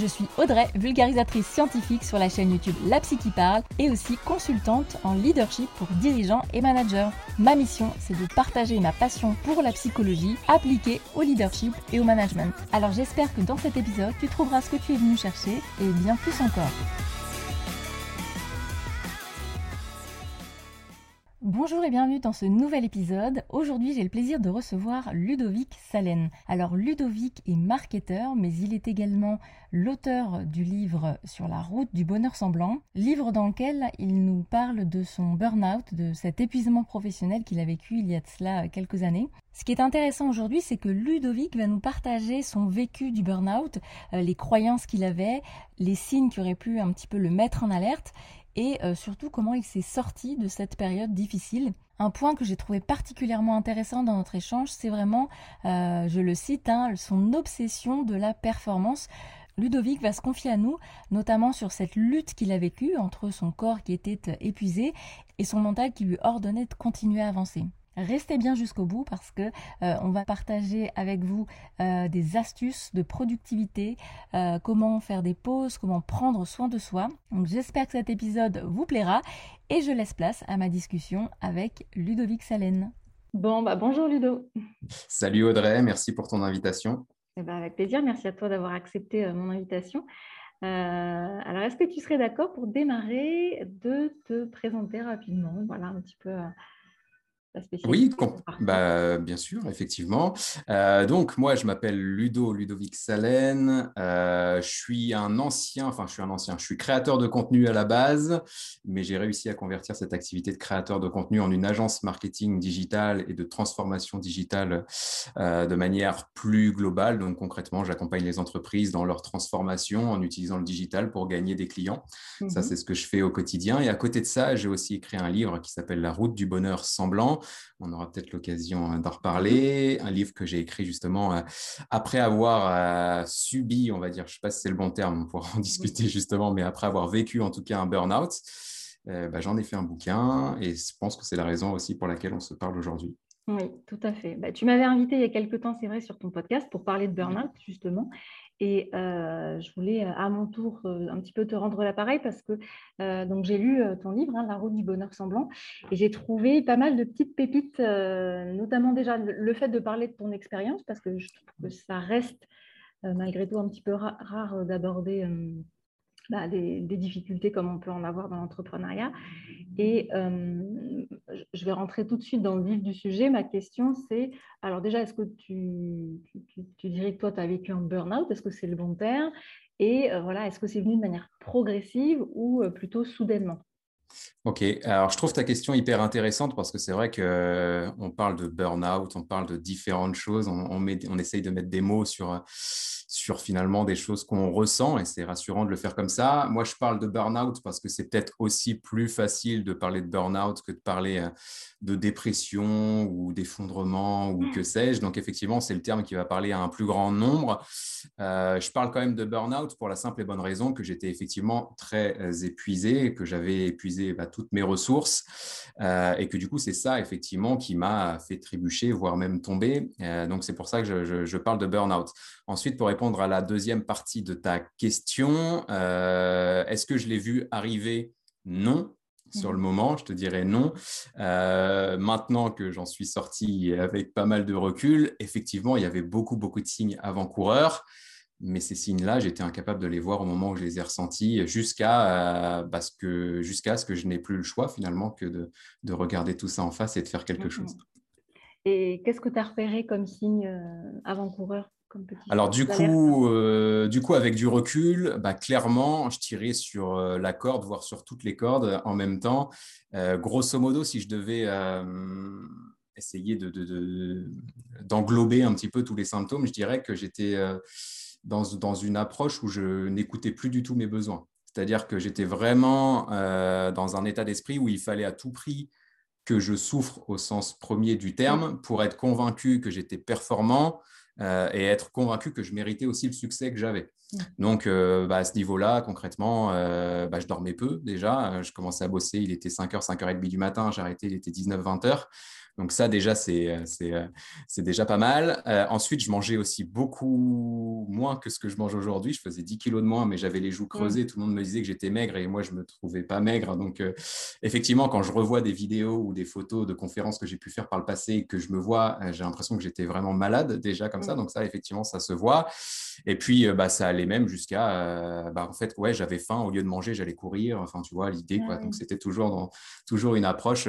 Je suis Audrey, vulgarisatrice scientifique sur la chaîne YouTube La Psy qui parle et aussi consultante en leadership pour dirigeants et managers. Ma mission, c'est de partager ma passion pour la psychologie appliquée au leadership et au management. Alors j'espère que dans cet épisode, tu trouveras ce que tu es venu chercher et bien plus encore. Bonjour et bienvenue dans ce nouvel épisode. Aujourd'hui, j'ai le plaisir de recevoir Ludovic Salen. Alors, Ludovic est marketeur, mais il est également l'auteur du livre Sur la route du bonheur semblant, livre dans lequel il nous parle de son burn-out, de cet épuisement professionnel qu'il a vécu il y a de cela quelques années. Ce qui est intéressant aujourd'hui, c'est que Ludovic va nous partager son vécu du burn-out, euh, les croyances qu'il avait, les signes qui auraient pu un petit peu le mettre en alerte et euh, surtout comment il s'est sorti de cette période difficile. Un point que j'ai trouvé particulièrement intéressant dans notre échange, c'est vraiment, euh, je le cite, hein, son obsession de la performance. Ludovic va se confier à nous, notamment sur cette lutte qu'il a vécue entre son corps qui était euh, épuisé et son mental qui lui ordonnait de continuer à avancer. Restez bien jusqu'au bout parce que euh, on va partager avec vous euh, des astuces de productivité, euh, comment faire des pauses, comment prendre soin de soi. Donc j'espère que cet épisode vous plaira et je laisse place à ma discussion avec Ludovic Salen. Bon, bah bonjour Ludo. Salut Audrey, merci pour ton invitation. Eh ben, avec plaisir, merci à toi d'avoir accepté mon invitation. alors, est-ce que tu serais d'accord pour démarrer de te présenter rapidement, voilà un petit peu oui, bah, bien sûr, effectivement. Euh, donc, moi, je m'appelle Ludo, Ludovic Salen. Euh, je suis un ancien, enfin, je suis un ancien, je suis créateur de contenu à la base, mais j'ai réussi à convertir cette activité de créateur de contenu en une agence marketing digital et de transformation digitale euh, de manière plus globale. Donc, concrètement, j'accompagne les entreprises dans leur transformation en utilisant le digital pour gagner des clients. Ça, mmh c'est ce que je fais au quotidien. Et à côté de ça, j'ai aussi écrit un livre qui s'appelle La route du bonheur semblant on aura peut-être l'occasion euh, d'en reparler. Un livre que j'ai écrit justement euh, après avoir euh, subi, on va dire, je ne sais pas si c'est le bon terme, on pourra en discuter justement, mais après avoir vécu en tout cas un burn-out. Bah, j'en ai fait un bouquin et je pense que c'est la raison aussi pour laquelle on se parle aujourd'hui. Oui, tout à fait. Bah, tu m'avais invité il y a quelques temps, c'est vrai, sur ton podcast pour parler de burn-out, justement. Et euh, je voulais à mon tour euh, un petit peu te rendre l'appareil parce que euh, donc j'ai lu ton livre, hein, La route du bonheur semblant, et j'ai trouvé pas mal de petites pépites, notamment déjà le, fait de parler de ton expérience parce que je trouve que ça reste malgré tout un petit peu rare d'aborder bah, des, difficultés comme on peut en avoir dans l'entrepreneuriat. Et euh, je vais rentrer tout de suite dans le vif du sujet. Ma question, c'est, alors déjà, est-ce que tu, tu, dirais que toi, tu as vécu un burn-out? Est-ce que c'est le bon terme? Et euh, voilà, est-ce que c'est venu de manière progressive ou euh, plutôt soudainement? Ok, alors je trouve ta question hyper intéressante parce que c'est vrai qu'on parle de burn-out, on parle de différentes choses, on, met, on essaye de mettre des mots sur sur finalement des choses qu'on ressent et c'est rassurant de le faire comme ça. Moi, je parle de burn-out parce que c'est peut-être aussi plus facile de parler de burn-out que de parler euh, de dépression ou d'effondrement ou que sais-je. Donc, effectivement, c'est le terme qui va parler à un plus grand nombre. Euh, je parle quand même de burn-out pour la simple et bonne raison que j'étais effectivement très euh, épuisé, que j'avais épuisé bah, toutes mes ressources et que du coup, c'est ça effectivement qui m'a fait trébucher, voire même tomber. donc, c'est pour ça que je, je parle de burn-out. Ensuite, pour répondre à la deuxième partie de ta question, euh, est-ce que je l'ai vu arriver? Non. Sur le mhm. moment, je te dirais non. Euh, maintenant que j'en suis sorti avec pas mal de recul, effectivement, il y avait beaucoup, beaucoup de signes avant-coureurs. Mais ces signes-là, j'étais incapable de les voir au moment où je les ai ressentis, jusqu'à euh, ce, que, ce que je n'ai plus le choix finalement que de, de, regarder tout ça en face et de faire quelque mhm. chose. Et qu'est-ce que tu as repéré comme signe avant-coureur? Alors du coup, euh, du coup, avec du recul, bah, clairement, je tirais sur euh, la corde, voire sur toutes les cordes en même temps. Euh, grosso modo, si je devais essayer d'englober de, un petit peu tous les symptômes, je dirais que j'étais dans, dans, une approche où je n'écoutais plus du tout mes besoins. C'est-à-dire que j'étais vraiment dans un état d'esprit où il fallait à tout prix que je souffre au sens premier du terme pour être convaincu que j'étais performant, euh, et être convaincu que je méritais aussi le succès que j'avais. Donc, bah, à ce niveau-là, concrètement, bah, je dormais peu déjà. Je commençais à bosser, il était 5h, 5h30 du matin, arrêté, il était 19, 20h. Donc ça, déjà, c'est euh, euh, déjà pas mal. Euh, ensuite, je mangeais aussi beaucoup moins que ce que je mange aujourd'hui. Je faisais 10 kilos de moins, mais j'avais les joues creusées. Tout le monde me disait que j'étais maigre et moi, je ne me trouvais pas maigre. Donc, effectivement, quand je revois des vidéos ou des photos de conférences que j'ai pu faire par le passé et que je me vois, j'ai l'impression que j'étais vraiment malade déjà comme ça. Donc ça, effectivement, ça se voit. Et puis, bah, ça allait même jusqu'à, bah, en fait, ouais, j'avais faim. Au lieu de manger, j'allais courir. Enfin, tu vois, l'idée, quoi. Donc, c'était toujours, dans, toujours une approche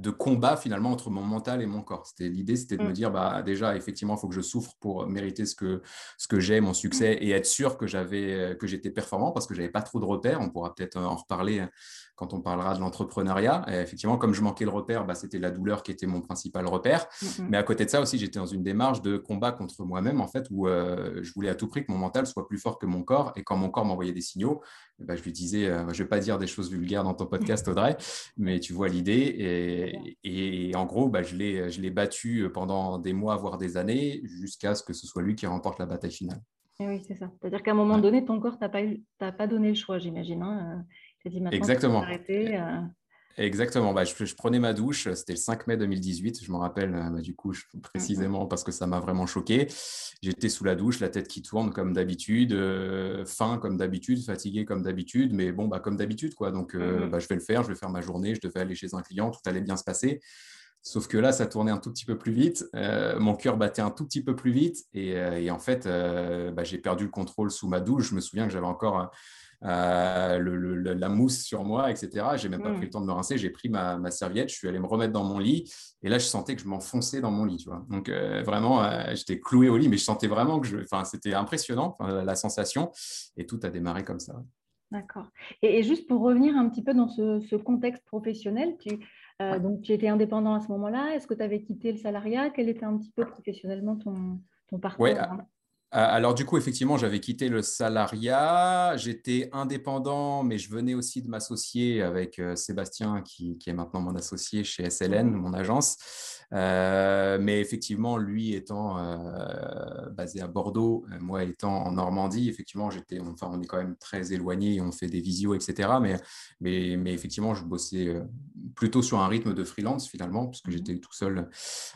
de combat finalement entre mon mental et mon corps. C'était l'idée, c'était de me mm. dire bah déjà effectivement il faut que je souffre pour mériter ce que ce que j'ai, mon succès mm. et être sûr que j'avais que j'étais performant parce que j'avais pas trop de repères. On pourra peut-être en reparler quand on parlera de l'entrepreneuriat. Effectivement, comme je manquais le repère, bah, c'était la douleur qui était mon principal repère. Mm, Mais à côté de ça aussi, j'étais dans une démarche de combat contre moi-même en fait où euh, je voulais à tout prix que mon mental soit plus fort que mon corps et quand mon corps m'envoyait des signaux, bah, je lui disais, euh, je vais pas dire des choses vulgaires dans ton podcast Audrey, mais tu vois l'idée et et, en gros, bah, je l'ai battu pendant des mois, voire des années, jusqu'à ce que ce soit lui qui remporte la bataille finale. Et oui, c'est ça. C'est-à-dire qu'à un moment donné, ton corps t'a pas, pas donné le choix, j'imagine. Hein. Dit, Exactement. Euh. Exactement. Bah, je, prenais ma douche, c'était le 5 mai 2018, je m'en rappelle euh, bah, du coup précisément parce que ça m'a vraiment choqué. J'étais sous la douche, la tête qui tourne comme d'habitude, euh, faim comme d'habitude, fatigué comme d'habitude, mais bon, bah, comme d'habitude. quoi. Donc, euh, mmh bah, je vais le faire, je vais faire ma journée, je devais aller chez un client, tout allait bien se passer. Sauf que là, ça tournait un tout petit peu plus vite, mon cœur battait un tout petit peu plus vite et, et en fait, bah, j'ai perdu le contrôle sous ma douche. Je me souviens que j'avais encore euh, le, la mousse sur moi, etc. J'ai même pas pris le temps de me rincer. J'ai pris ma, serviette, je suis allé me remettre dans mon lit. Et là, je sentais que je m'enfonçais dans mon lit. Tu vois. Donc, euh, vraiment, euh, j'étais cloué au lit, mais je sentais vraiment que je. Enfin, c'était impressionnant, la sensation. Et tout a démarré comme ça. D'accord. Et, juste pour revenir un petit peu dans ce, contexte professionnel, tu, donc, tu étais indépendant à ce moment-là. Est-ce que tu avais quitté le salariat? Quel était un petit peu professionnellement ton, ton parcours? euh, alors du coup, effectivement, j'avais quitté le salariat, j'étais indépendant, mais je venais aussi de m'associer avec euh, Sébastien, qui, est maintenant mon associé chez SLN, mmh. mon agence. Euh, mais effectivement, lui étant basé à Bordeaux, moi étant en Normandie, effectivement, j'étais, enfin, on est quand même très éloignés, on fait des visios, etc. Mais, mais, mais effectivement, je bossais plutôt sur un rythme de freelance finalement, puisque mmh. j'étais tout seul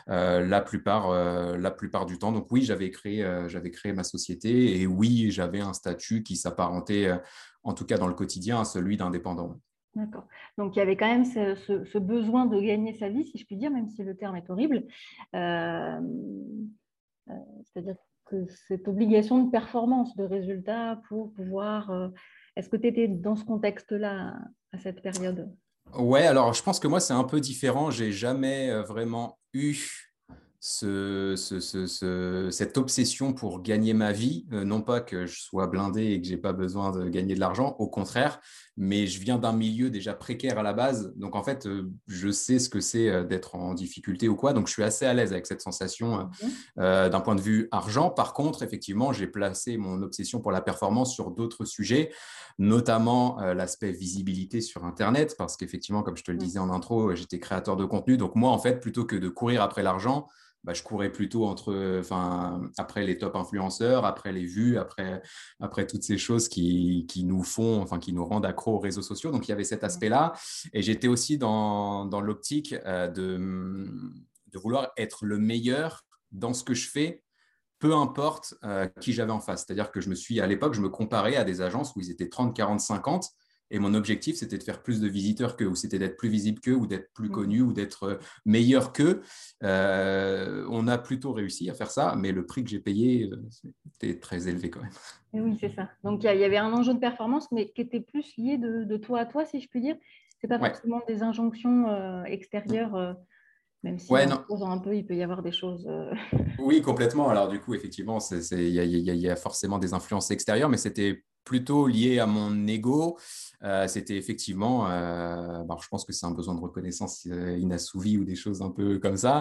la plupart, la plupart du temps. Donc oui, j'avais créé, j'avais créé ma société. Et oui, j'avais un statut qui s'apparentait, euh, en tout cas dans le quotidien, à celui d'indépendant. D'accord. Donc il y avait quand même ce, besoin de gagner sa vie, si je puis dire, même si le terme est horrible. Euh, euh, c'est-à-dire que cette obligation de performance, de résultat pour pouvoir... Est-ce que tu étais dans ce contexte-là à cette période? Ouais, alors je pense que moi c'est un peu différent. J'ai jamais vraiment eu ce, cette obsession pour gagner ma vie, euh, non pas que je sois blindé et que j'ai pas besoin de gagner de l'argent, au contraire, mais je viens d'un milieu déjà précaire à la base, donc en fait, euh, je sais ce que c'est euh, d'être en difficulté ou quoi, donc je suis assez à l'aise avec cette sensation d'un point de vue argent. Par contre, effectivement, j'ai placé mon obsession pour la performance sur d'autres sujets, notamment l'aspect visibilité sur Internet, parce qu'effectivement, comme je te le disais en intro, j'étais créateur de contenu, donc moi, en fait, plutôt que de courir après l'argent, bah, je courais plutôt entre, enfin, après les top influenceurs, après les vues, après, après toutes ces choses qui, qui nous font, enfin, qui nous rendent accro aux réseaux sociaux. Donc, il y avait cet aspect-là. Et j'étais aussi dans, dans l'optique euh, de, de vouloir être le meilleur dans ce que je fais peu importe euh, qui j'avais en face. C'est-à-dire que je me suis, à l'époque, je me comparais à des agences où ils étaient 30, 40, 50 et mon objectif, c'était de faire plus de visiteurs qu'eux, ou c'était d'être plus visible qu'eux, ou d'être plus mmh. connu, ou d'être euh, meilleur qu'eux. Euh, on a plutôt réussi à faire ça, mais le prix que j'ai payé euh, était très élevé quand même. oui, c'est ça. Donc il y, avait un enjeu de performance, mais qui était plus lié de, toi à toi, si je puis dire. Ce n'est pas forcément des injonctions extérieures. Même si en un peu, il peut y avoir des choses. oui, complètement. Alors, du coup, effectivement, il y, a forcément des influences extérieures, mais c'était plutôt lié à mon ego. Euh, c'était effectivement, euh, je pense que c'est un besoin de reconnaissance euh, inassouvi ou des choses un peu comme ça.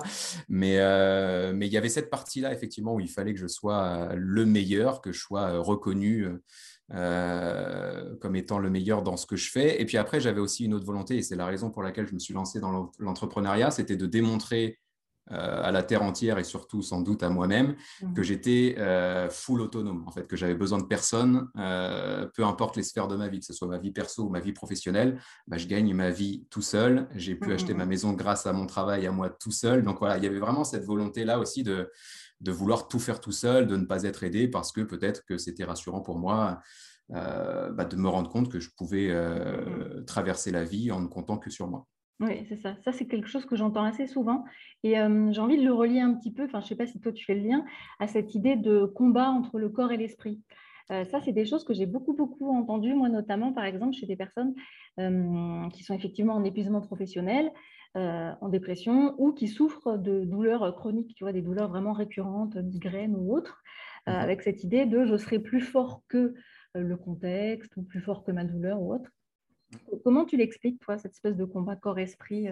Mais, il y avait cette partie-là, effectivement, où il fallait que je sois le meilleur, que je sois reconnu. comme étant le meilleur dans ce que je fais. Et puis après, j'avais aussi une autre volonté, et c'est la raison pour laquelle je me suis lancé dans l'entrepreneuriat, c'était de démontrer à la terre entière et surtout sans doute à moi-même mmh. que j'étais full autonome, en fait, que j'avais besoin de personne, peu importe les sphères de ma vie, que ce soit ma vie perso ou ma vie professionnelle, bah, je gagne ma vie tout seul. J'ai pu acheter ma maison grâce à mon travail à moi tout seul. Donc voilà, il y avait vraiment cette volonté-là aussi de, de vouloir tout faire tout seul, de ne pas être aidé parce que peut-être que c'était rassurant pour moi euh, bah, de me rendre compte que je pouvais euh, traverser la vie en ne comptant que sur moi. Oui, c'est ça. Ça, c'est quelque chose que j'entends assez souvent. Et euh, j'ai envie de le relier un petit peu, enfin, je ne sais pas si toi tu fais le lien, à cette idée de combat entre le corps et l'esprit. ça, c'est des choses que j'ai beaucoup, beaucoup entendues, moi notamment, par exemple, chez des personnes qui sont effectivement en épuisement professionnel, en dépression ou qui souffrent de douleurs chroniques, tu vois, des douleurs vraiment récurrentes, migraines ou autres, mhm. avec cette idée de je serai plus fort que le contexte ou plus fort que ma douleur ou autre. Comment tu l'expliques, toi, cette espèce de combat corps-esprit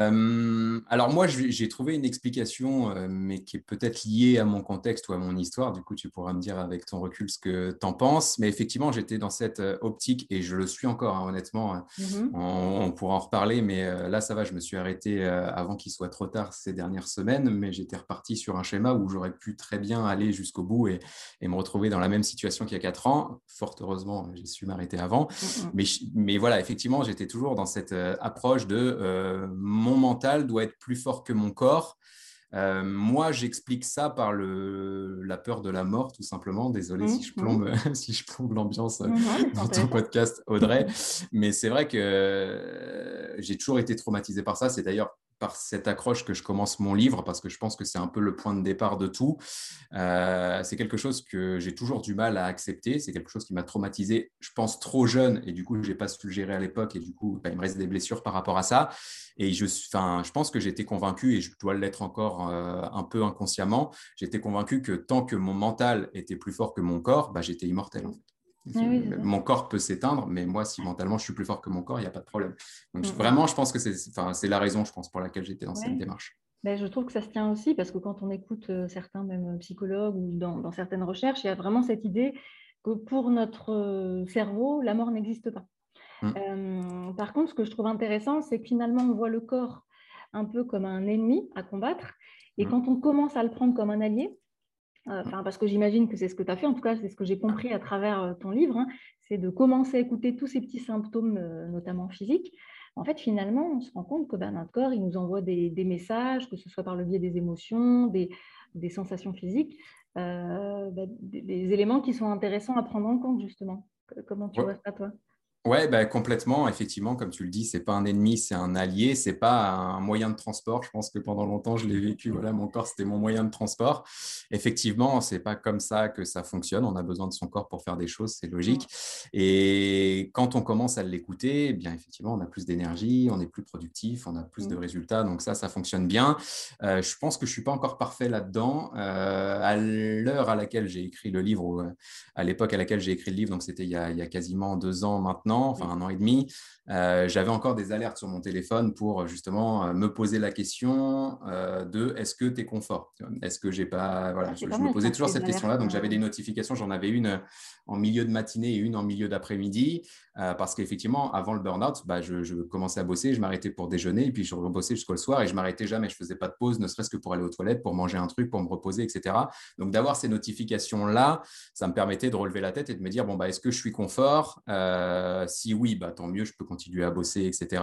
euh, alors moi, j'ai trouvé une explication, euh, mais qui est peut-être liée à mon contexte ou à mon histoire. Du coup, tu pourras me dire avec ton recul ce que tu en penses. Mais effectivement, j'étais dans cette euh, optique et je le suis encore, hein, honnêtement. Hein. Mm-hmm. On, pourra en reparler, mais là, ça va. Je me suis arrêté avant qu'il soit trop tard ces dernières semaines, mais j'étais reparti sur un schéma où j'aurais pu très bien aller jusqu'au bout et, me retrouver dans la même situation qu'il y a quatre ans. Fort heureusement, j'ai su m'arrêter avant. Mais, mais voilà, effectivement, j'étais toujours dans cette approche de mon mental doit être plus fort que mon corps. Euh, moi, j'explique ça par le, la peur de la mort, tout simplement. Désolé si, je mmh, plombe, mmh. si je plombe l'ambiance euh, dans ton podcast, Audrey. Mais c'est vrai que euh, j'ai toujours été traumatisé par ça. C'est d'ailleurs par cette accroche que je commence mon livre parce que je pense que c'est un peu le point de départ de tout. Euh, c'est quelque chose que j'ai toujours du mal à accepter. C'est quelque chose qui m'a traumatisé, je pense, trop jeune et du coup, je n'ai pas su gérer à l'époque et du coup, bah, il me reste des blessures par rapport à ça. Et je, je pense que j'étais convaincu et je dois l'être encore euh, un peu inconsciemment. J'étais convaincu que tant que mon mental était plus fort que mon corps, bah, j'étais immortel. En fait. Ah mon corps peut s'éteindre, mais moi, si mentalement je suis plus fort que mon corps, il n'y a pas de problème. Donc, mm. vraiment, je pense que c'est la raison, je pense, pour laquelle j'étais dans cette démarche. Ben, je trouve que ça se tient aussi parce que quand on écoute euh, certains, même psychologues ou dans, certaines recherches, il y a vraiment cette idée que pour notre euh, cerveau, la mort n'existe pas. Mm. Euh, par contre, ce que je trouve intéressant, c'est que finalement, on voit le corps un peu comme un ennemi à combattre. Et mm. quand on commence à le prendre comme un allié, euh, parce que j'imagine que c'est ce que tu as fait, en tout cas, c'est ce que j'ai compris à travers euh, ton livre, hein, c'est de commencer à écouter tous ces petits symptômes, euh, notamment physiques. En fait, finalement, on se rend compte que ben, notre corps, il nous envoie des, messages, que ce soit par le biais des émotions, des, sensations physiques, ben, des, éléments qui sont intéressants à prendre en compte, justement. Comment tu vois ça, toi? Ouais, bah, complètement. Effectivement, comme tu le dis, c'est pas un ennemi, c'est un allié. C'est pas un moyen de transport. Je pense que pendant longtemps, je l'ai vécu. Voilà, mon corps, c'était mon moyen de transport. Effectivement, c'est pas comme ça que ça fonctionne. On a besoin de son corps pour faire des choses, c'est logique. Et quand on commence à l'écouter, eh bien effectivement, on a plus d'énergie, on est plus productif, on a plus de mmh. résultats. Donc ça, ça fonctionne bien. Euh, je pense que je suis pas encore parfait là-dedans. Euh, à l'heure à laquelle j'ai écrit le livre, euh, à l'époque à laquelle j'ai écrit le livre, donc c'était il, il, y a quasiment deux ans maintenant enfin un an et demi, euh, j'avais encore des alertes sur mon téléphone pour justement euh, me poser la question euh, de est-ce que tu es confort Est-ce que j'ai pas. Voilà, ah, je, me posais toujours cette question-là. Donc j'avais des notifications, j'en avais une en milieu de matinée et une en milieu d'après-midi. parce qu'effectivement, avant le burn-out, bah, je, commençais à bosser, je m'arrêtais pour déjeuner, et puis je rebossais jusqu'au soir et je m'arrêtais jamais. Je faisais pas de pause, ne serait-ce que pour aller aux toilettes, pour manger un truc, pour me reposer, etc. Donc d'avoir ces notifications-là, ça me permettait de relever la tête et de me dire bon, bah, est-ce que je suis confort? Si oui, bah, tant mieux, je peux continuer à bosser, etc.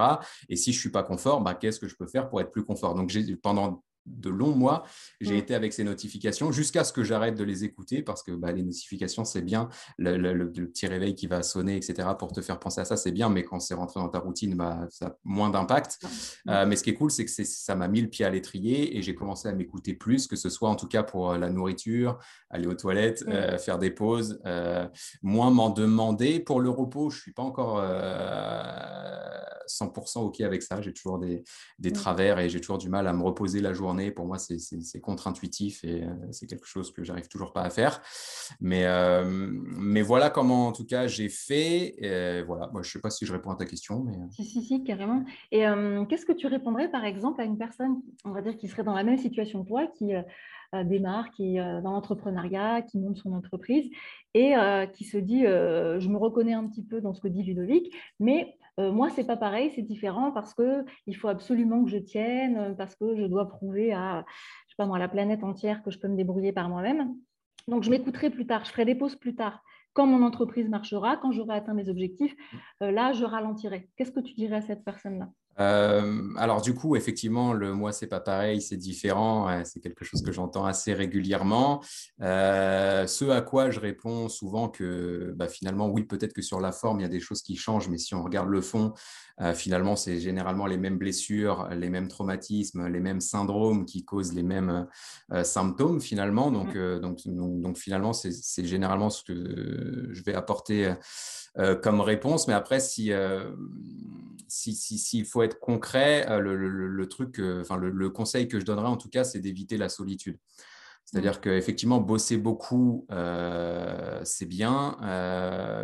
Et si je suis pas confort, bah, qu'est-ce que je peux faire pour être plus confort? Donc, pendant de longs mois, j'ai mm. été avec ces notifications jusqu'à ce que j'arrête de les écouter parce que bah, les notifications, c'est bien, le, petit réveil qui va sonner, etc., pour te faire penser à ça, c'est bien, mais quand c'est rentré dans ta routine, bah, ça a moins d'impact. Euh, mais ce qui est cool, c'est que ça m'a mis le pied à l'étrier et j'ai commencé à m'écouter plus, que ce soit en tout cas pour euh, la nourriture, aller aux toilettes, mm. euh, faire des pauses, moins m'en demander. Pour le repos, je ne suis pas encore 100% OK avec ça, j'ai toujours des, des mm. travers et j'ai toujours du mal à me reposer la journée pour moi, c'est contre-intuitif et euh, c'est quelque chose que j'arrive toujours pas à faire. Mais, euh, voilà comment, en tout cas, j'ai fait. Et voilà, moi, je sais pas si je réponds à ta question. Mais... Euh. Si, si, si, carrément. Et qu'est-ce que tu répondrais, par exemple, à une personne, on va dire, qui serait dans la même situation que toi, qui démarre, qui est dans l'entrepreneuriat, qui monte son entreprise et qui se dit je me reconnais un petit peu dans ce que dit Ludovic, mais moi, c'est pas pareil, c'est différent parce qu'il faut absolument que je tienne, parce que je dois prouver à, pas moi, la planète entière que je peux me débrouiller par moi-même. Donc, je m'écouterai plus tard, je ferai des pauses plus tard. Quand mon entreprise marchera, quand j'aurai atteint mes objectifs, là, je ralentirai. Qu'est-ce que tu dirais à cette personne-là? Euh, alors du coup, effectivement, le moi, c'est pas pareil, c'est différent. C'est quelque chose que j'entends assez régulièrement. Euh, ce à quoi je réponds souvent que bah, finalement, oui, peut-être que sur la forme, il y a des choses qui changent, mais si on regarde le fond, euh, finalement, c'est généralement les mêmes blessures, les mêmes traumatismes, les mêmes syndromes qui causent les mêmes symptômes finalement. Donc, mmh. donc, donc, finalement, c'est généralement ce que je vais apporter comme réponse. Mais après, si s'il faut être concret, euh, le, truc, enfin, le, conseil que je donnerais en tout cas, c'est d'éviter la solitude. C'est-à-dire mmh. qu'effectivement, bosser beaucoup, euh, c'est bien,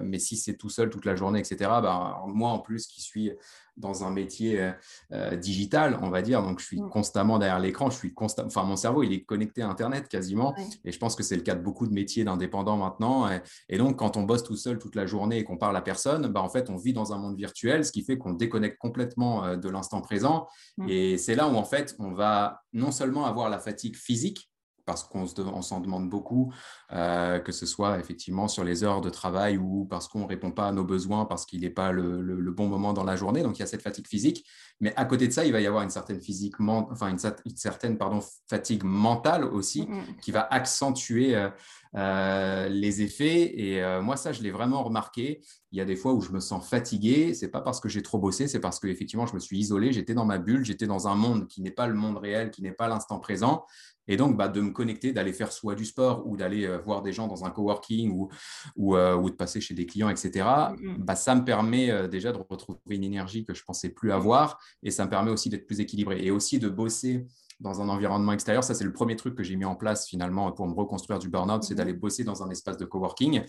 mais si c'est tout seul toute la journée, etc., bah, moi en plus qui suis dans un métier euh, euh, digital, on va dire. Donc, je suis mm. constamment derrière l'écran. Je suis constamment, enfin, mon cerveau, il est connecté à Internet quasiment. Et je pense que c'est le cas de beaucoup de métiers d'indépendants maintenant. Et, donc, quand on bosse tout seul toute la journée et qu'on parle à personne, bah, en fait, on vit dans un monde virtuel, ce qui fait qu'on déconnecte complètement euh, de l'instant présent. Mm. Et c'est là où, en fait, on va non seulement avoir la fatigue physique, parce qu'on s'en demande beaucoup, euh, que ce soit effectivement sur les heures de travail ou parce qu'on ne répond pas à nos besoins, parce qu'il n'est pas le, bon moment dans la journée. Donc, il y a cette fatigue physique. Mais à côté de ça, il va y avoir une certaine, physique, enfin, une, certaine pardon, fatigue mentale aussi qui va accentuer euh, euh, les effets. Et moi, ça, je l'ai vraiment remarqué. Il y a des fois où je me sens fatigué. C'est pas parce que j'ai trop bossé, c'est parce que effectivement, je me suis isolé. J'étais dans ma bulle. J'étais dans un monde qui n'est pas le monde réel, qui n'est pas l'instant présent. Et donc, bah, de me connecter, d'aller faire soit du sport ou d'aller euh, voir des gens dans un coworking ou, ou, euh, ou, de passer chez des clients, etc., mm-hmm. bah, ça me permet euh, déjà de retrouver une énergie que je pensais plus avoir et ça me permet aussi d'être plus équilibré et aussi de bosser dans un environnement extérieur. Ça, c'est le premier truc que j'ai mis en place finalement pour me reconstruire du burn-out, c'est mm-hmm. d'aller bosser dans un espace de coworking.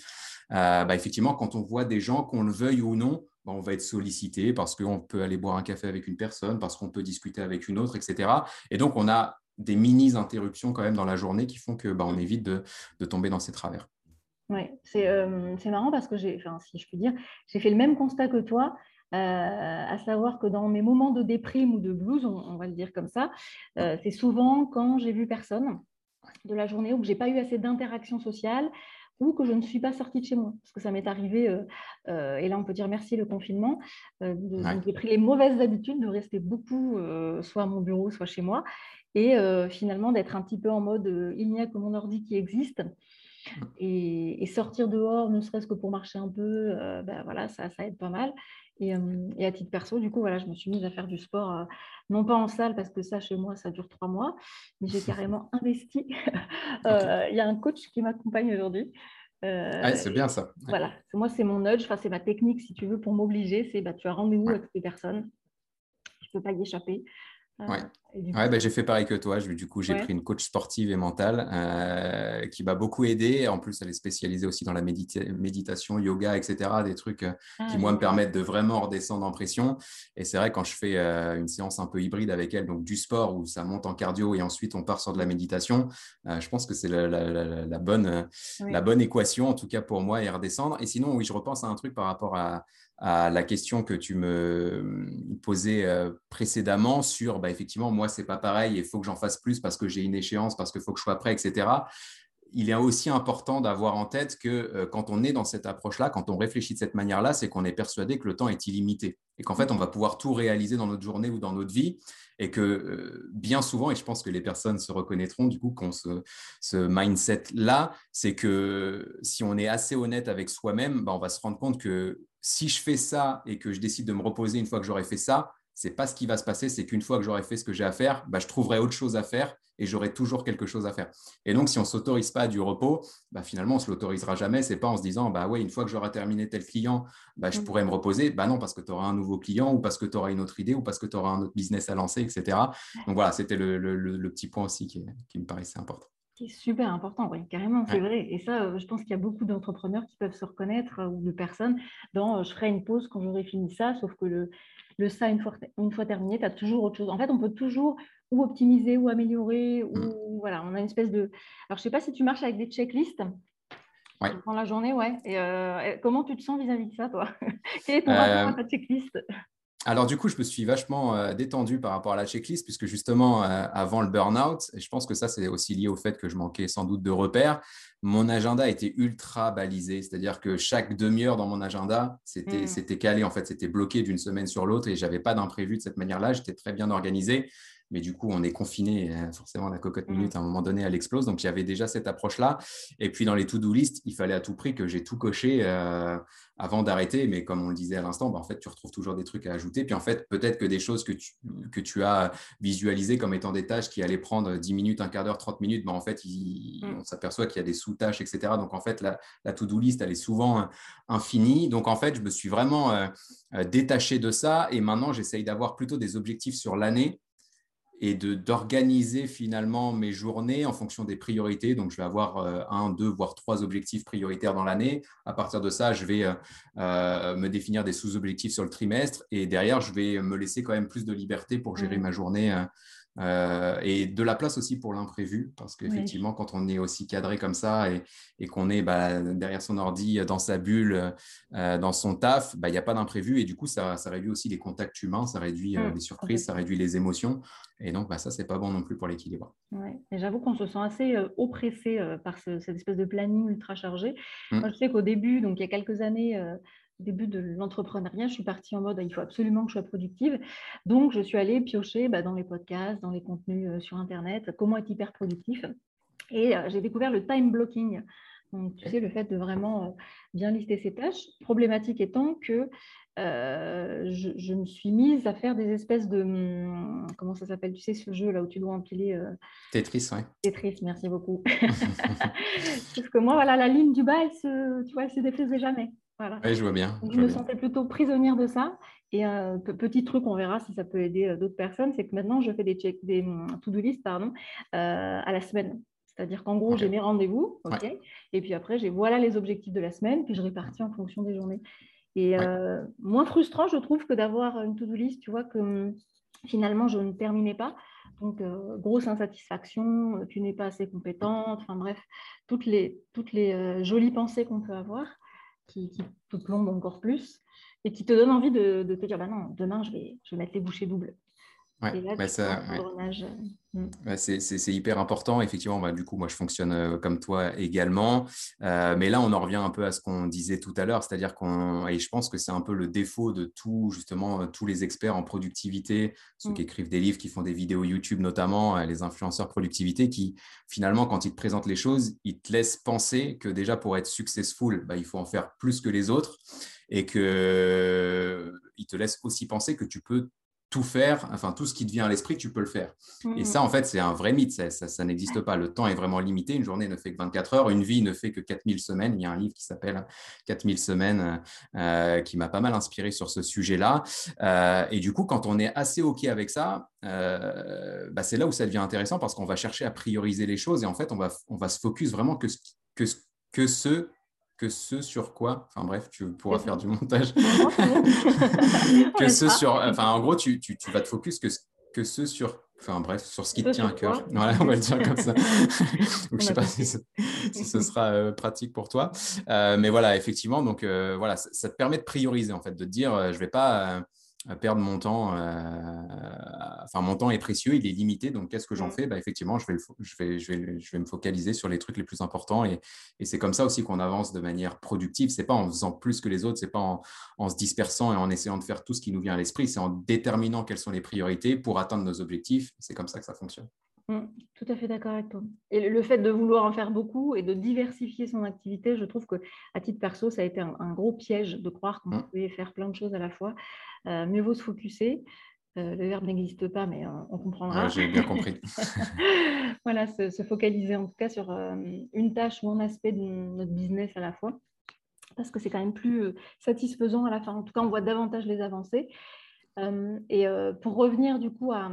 bah, effectivement, quand on voit des gens, qu'on le veuille ou non, on va être sollicité parce qu'on peut aller boire un café avec une personne, parce qu'on peut discuter avec une autre, etc. Et donc, on a des mini-interruptions quand même dans la journée qui font que bah, on évite de, tomber dans ces travers. Oui, euh, c'est marrant parce que j'ai, si je puis dire, j'ai fait le même constat que toi, euh, à savoir que dans mes moments de déprime ou de blues, on, va le dire comme ça, euh, c'est souvent quand j'ai vu personne de la journée ou que j'ai pas eu assez d'interaction sociale ou que je ne suis pas sortie de chez moi. Parce que ça m'est arrivé, et là on peut dire merci le confinement, j'ai pris les mauvaises habitudes de rester beaucoup, soit à mon bureau, soit chez moi et euh, finalement d'être un petit peu en mode euh, il n'y a que mon ordi qui existe. Et, sortir dehors, ne serait-ce que pour marcher un peu, euh, ben voilà, ça, ça aide pas mal. Et, à titre perso, du coup, voilà, je me suis mise à faire du sport, non pas en salle, parce que ça, chez moi, ça dure trois mois, mais j'ai carrément investi. Il y a un coach qui m'accompagne aujourd'hui. c'est bien ça. Voilà, moi, c'est mon nudge, c'est ma technique, si tu veux, pour m'obliger. C'est bah, tu as rendez-vous avec ces personnes, je ne peux pas y échapper. Ouais. Ouais, bah, j'ai fait pareil que toi. Du coup, j'ai pris une coach sportive et mentale euh, qui m'a beaucoup aidé. En plus, elle est spécialisée aussi dans la méditation, yoga, etc. Des trucs euh, ah, qui, moi, me permettent de vraiment redescendre en pression. Et c'est vrai, quand je fais euh, une séance un peu hybride avec elle, donc du sport où ça monte en cardio et ensuite on part sur de la méditation, je pense que c'est la, bonne, la bonne équation, en tout cas pour moi, et redescendre. Et sinon, oui, je repense à un truc par rapport à, à la question que tu me posais euh, précédemment sur, bah, effectivement, moi, c'est pas pareil, il faut que j'en fasse plus parce que j'ai une échéance, parce qu'il faut que je sois prêt, etc. Il est aussi important d'avoir en tête que euh, quand on est dans cette approche-là, quand on réfléchit de cette manière-là, c'est qu'on est persuadé que le temps est illimité et qu'en fait, on va pouvoir tout réaliser dans notre journée ou dans notre vie et que euh, bien souvent, et je pense que les personnes se reconnaîtront du coup qu'on ce, ce mindset-là, c'est que si on est assez honnête avec soi-même, bah, on va se rendre compte que si je fais ça et que je décide de me reposer une fois que j'aurai fait ça, c'est pas ce qui va se passer, c'est qu'une fois que j'aurai fait ce que j'ai à faire, bah, je trouverai autre chose à faire et j'aurai toujours quelque chose à faire. Et donc, si on ne s'autorise pas du repos, bah, finalement, on ne se l'autorisera jamais. C'est pas en se disant, bah ouais, une fois que j'aurai terminé tel client, bah, je mmh. pourrai me reposer. Bah non, parce que tu auras un nouveau client ou parce que tu auras une autre idée ou parce que tu auras un autre business à lancer, etc. Donc voilà, c'était le, petit point aussi qui me paraissait important super important, oui, carrément, c'est vrai. Et ça, euh, je pense qu'il y a beaucoup d'entrepreneurs qui peuvent se reconnaître euh, ou de personnes dans euh, je ferai une pause quand j'aurai fini ça, sauf que le, le ça, une fois, une fois terminé, tu as toujours autre chose. En fait, on peut toujours ou optimiser ou améliorer. Ou, mm. voilà, on a une espèce de. Alors, je sais pas si tu marches avec des checklists. Ouais. Dans la journée, ouais. Et comment tu te sens vis-à-vis de ça, toi? Quel est ton rapport à ta checklist? Alors du coup, je me suis vachement euh, détendu par rapport à la checklist, puisque justement, euh, avant le burn-out, et je pense que ça, c'est aussi lié au fait que je manquais sans doute de repères, mon agenda était ultra balisé, c'est-à-dire que chaque demi-heure dans mon agenda, c'était mmh. calé, en fait, c'était bloqué d'une semaine sur l'autre, et j'avais pas d'imprévu de cette manière-là, j'étais très bien organisé mais du coup, on est confiné. Euh, forcément, la cocotte mmh. minute, à un moment donné, elle explose. Donc, il y avait déjà cette approche-là. Et puis, dans les to-do list, il fallait à tout prix que j'ai tout coché euh, avant d'arrêter. Mais comme on le disait à l'instant, bah, en fait, tu retrouves toujours des trucs à ajouter. Puis, en fait, peut-être que des choses que tu, que tu as visualisées comme étant des tâches qui allaient prendre 10 minutes, un quart d'heure, 30 minutes, bah, en fait, mmh. on s'aperçoit qu'il y a des sous-tâches, etc. Donc, en fait, la, la to-do list, elle est souvent infinie. Donc, en fait, je me suis vraiment euh, détaché de ça. Et maintenant, j'essaye d'avoir plutôt des objectifs sur l'année et d'organiser finalement mes journées en fonction des priorités. Donc, je vais avoir euh, un, deux, voire trois objectifs prioritaires dans l'année. À partir de ça, je vais euh, euh, me définir des sous-objectifs sur le trimestre et derrière, je vais me laisser quand même plus de liberté pour gérer mmh. ma journée euh, et de la place aussi pour l'imprévu, parce qu'effectivement, quand on est aussi cadré comme ça et, qu'on est bah, derrière son ordi, dans sa bulle, euh, dans son taf, bah, il n'y a pas d'imprévu. Et du coup, ça, réduit aussi les contacts humains, ça réduit euh, mmh, les surprises, ça réduit les émotions. Et donc, bah, ça, c'est pas bon non plus pour l'équilibre. Ouais. j'avoue qu'on se sent assez oppressé par cette espèce de planning ultra chargé. Mmh. Moi, je sais qu'au début, donc il y a quelques années, début de l'entrepreneuriat, je suis partie en mode il faut absolument que je sois productive. Donc, je suis allée piocher bah, dans les podcasts, dans les contenus euh, sur Internet, comment être hyper productif. Et euh, j'ai découvert le time blocking. Donc, tu sais, le fait de vraiment euh, bien lister ses tâches. Problématique étant que je, me suis mise à faire des espèces de. Hum, comment ça s'appelle Tu sais, ce jeu là où tu dois empiler. Tetris, oui. Tetris, merci beaucoup. Sauf que moi, voilà, la ligne du bas, elle se, tu vois, elle se défaisait jamais. Oui, je vois bien. je, me sentais plutôt prisonnière de ça. Et un petit truc, on verra si ça peut aider euh, d'autres personnes, c'est que maintenant, je fais des, check, des hum, to-do list pardon, euh, à la semaine. C'est-à-dire qu'en gros, j'ai mes rendez-vous, et puis après, j'ai voilà les objectifs de la semaine, puis je répartis en fonction des journées. Et euh, moins frustrant, je trouve, que d'avoir une to-do list, tu vois, que hum, finalement, je ne terminais pas. Donc, grosse insatisfaction, tu n'es pas assez compétente, enfin bref, toutes les, toutes les jolies pensées qu'on peut avoir qui, te plombe encore plus et qui te donne envie de, te dire bah non, demain je vais, je vais mettre les bouchées doubles. Ouais, bah mm. c'est hyper important. Effectivement, bah, du coup, moi, je fonctionne euh, comme toi également. Euh, mais là, on en revient un peu à ce qu'on disait tout à l'heure, c'est-à-dire qu'on, et je pense que c'est un peu le défaut de tout, justement, euh, tous les experts en productivité, ceux qui mm. écrivent des livres, qui font des vidéos YouTube notamment, les influenceurs productivité, qui finalement, quand ils te présentent les choses, ils te laissent penser que déjà pour être successful, bah, il faut en faire plus que les autres et qu'ils te laissent aussi penser que tu peux tout faire, enfin tout ce qui te vient à l'esprit, tu peux le faire. Et ça, en fait, c'est un vrai mythe, ça, ça, n'existe pas. Le temps est vraiment limité, une journée ne fait que 24 heures, une vie ne fait que 4000 semaines. Il y a un livre qui s'appelle 4000 semaines euh, qui m'a pas mal inspiré sur ce sujet-là. Euh, et du coup, quand on est assez OK avec ça, euh, bah, c'est là où ça devient intéressant parce qu'on va chercher à prioriser les choses et en fait, on va, on va se focus vraiment que, que, que ce que ce sur quoi, enfin bref, tu pourras faire du montage, que ce sur, enfin en gros, tu, tu, tu, vas te focus que, que ce sur, enfin bref, sur ce qui te tient à cœur. Voilà, on va le dire comme ça. je ne sais pas si, ce sera euh, pratique pour toi. Euh, mais voilà, effectivement, donc euh, voilà, ça, ça, te permet de prioriser en fait, de te dire, je ne vais pas perdre mon temps. Euh, enfin, mon temps est précieux, il est limité. Donc, qu'est-ce que j'en fais? Bah, Effectivement, je vais, je, vais, je, vais, je vais me focaliser sur les trucs les plus importants. Et, et c'est comme ça aussi qu'on avance de manière productive. C'est pas en faisant plus que les autres, c'est pas en, en, se dispersant et en essayant de faire tout ce qui nous vient à l'esprit. C'est en déterminant quelles sont les priorités pour atteindre nos objectifs. C'est comme ça que ça fonctionne. Mmh, tout à fait d'accord avec toi. Et le fait de vouloir en faire beaucoup et de diversifier son activité, je trouve que à titre perso, ça a été un, gros piège de croire qu'on mmh. pouvait faire plein de choses à la fois. Euh, mieux vaut se focuser. Euh, le verbe n'existe pas, mais on comprendra. J'ai bien compris. voilà, se, focaliser en tout cas sur euh, une tâche ou un aspect de notre business à la fois, parce que c'est quand même plus satisfaisant à la fin. En tout cas, on voit davantage les avancées. Euh, et euh, pour revenir du coup à,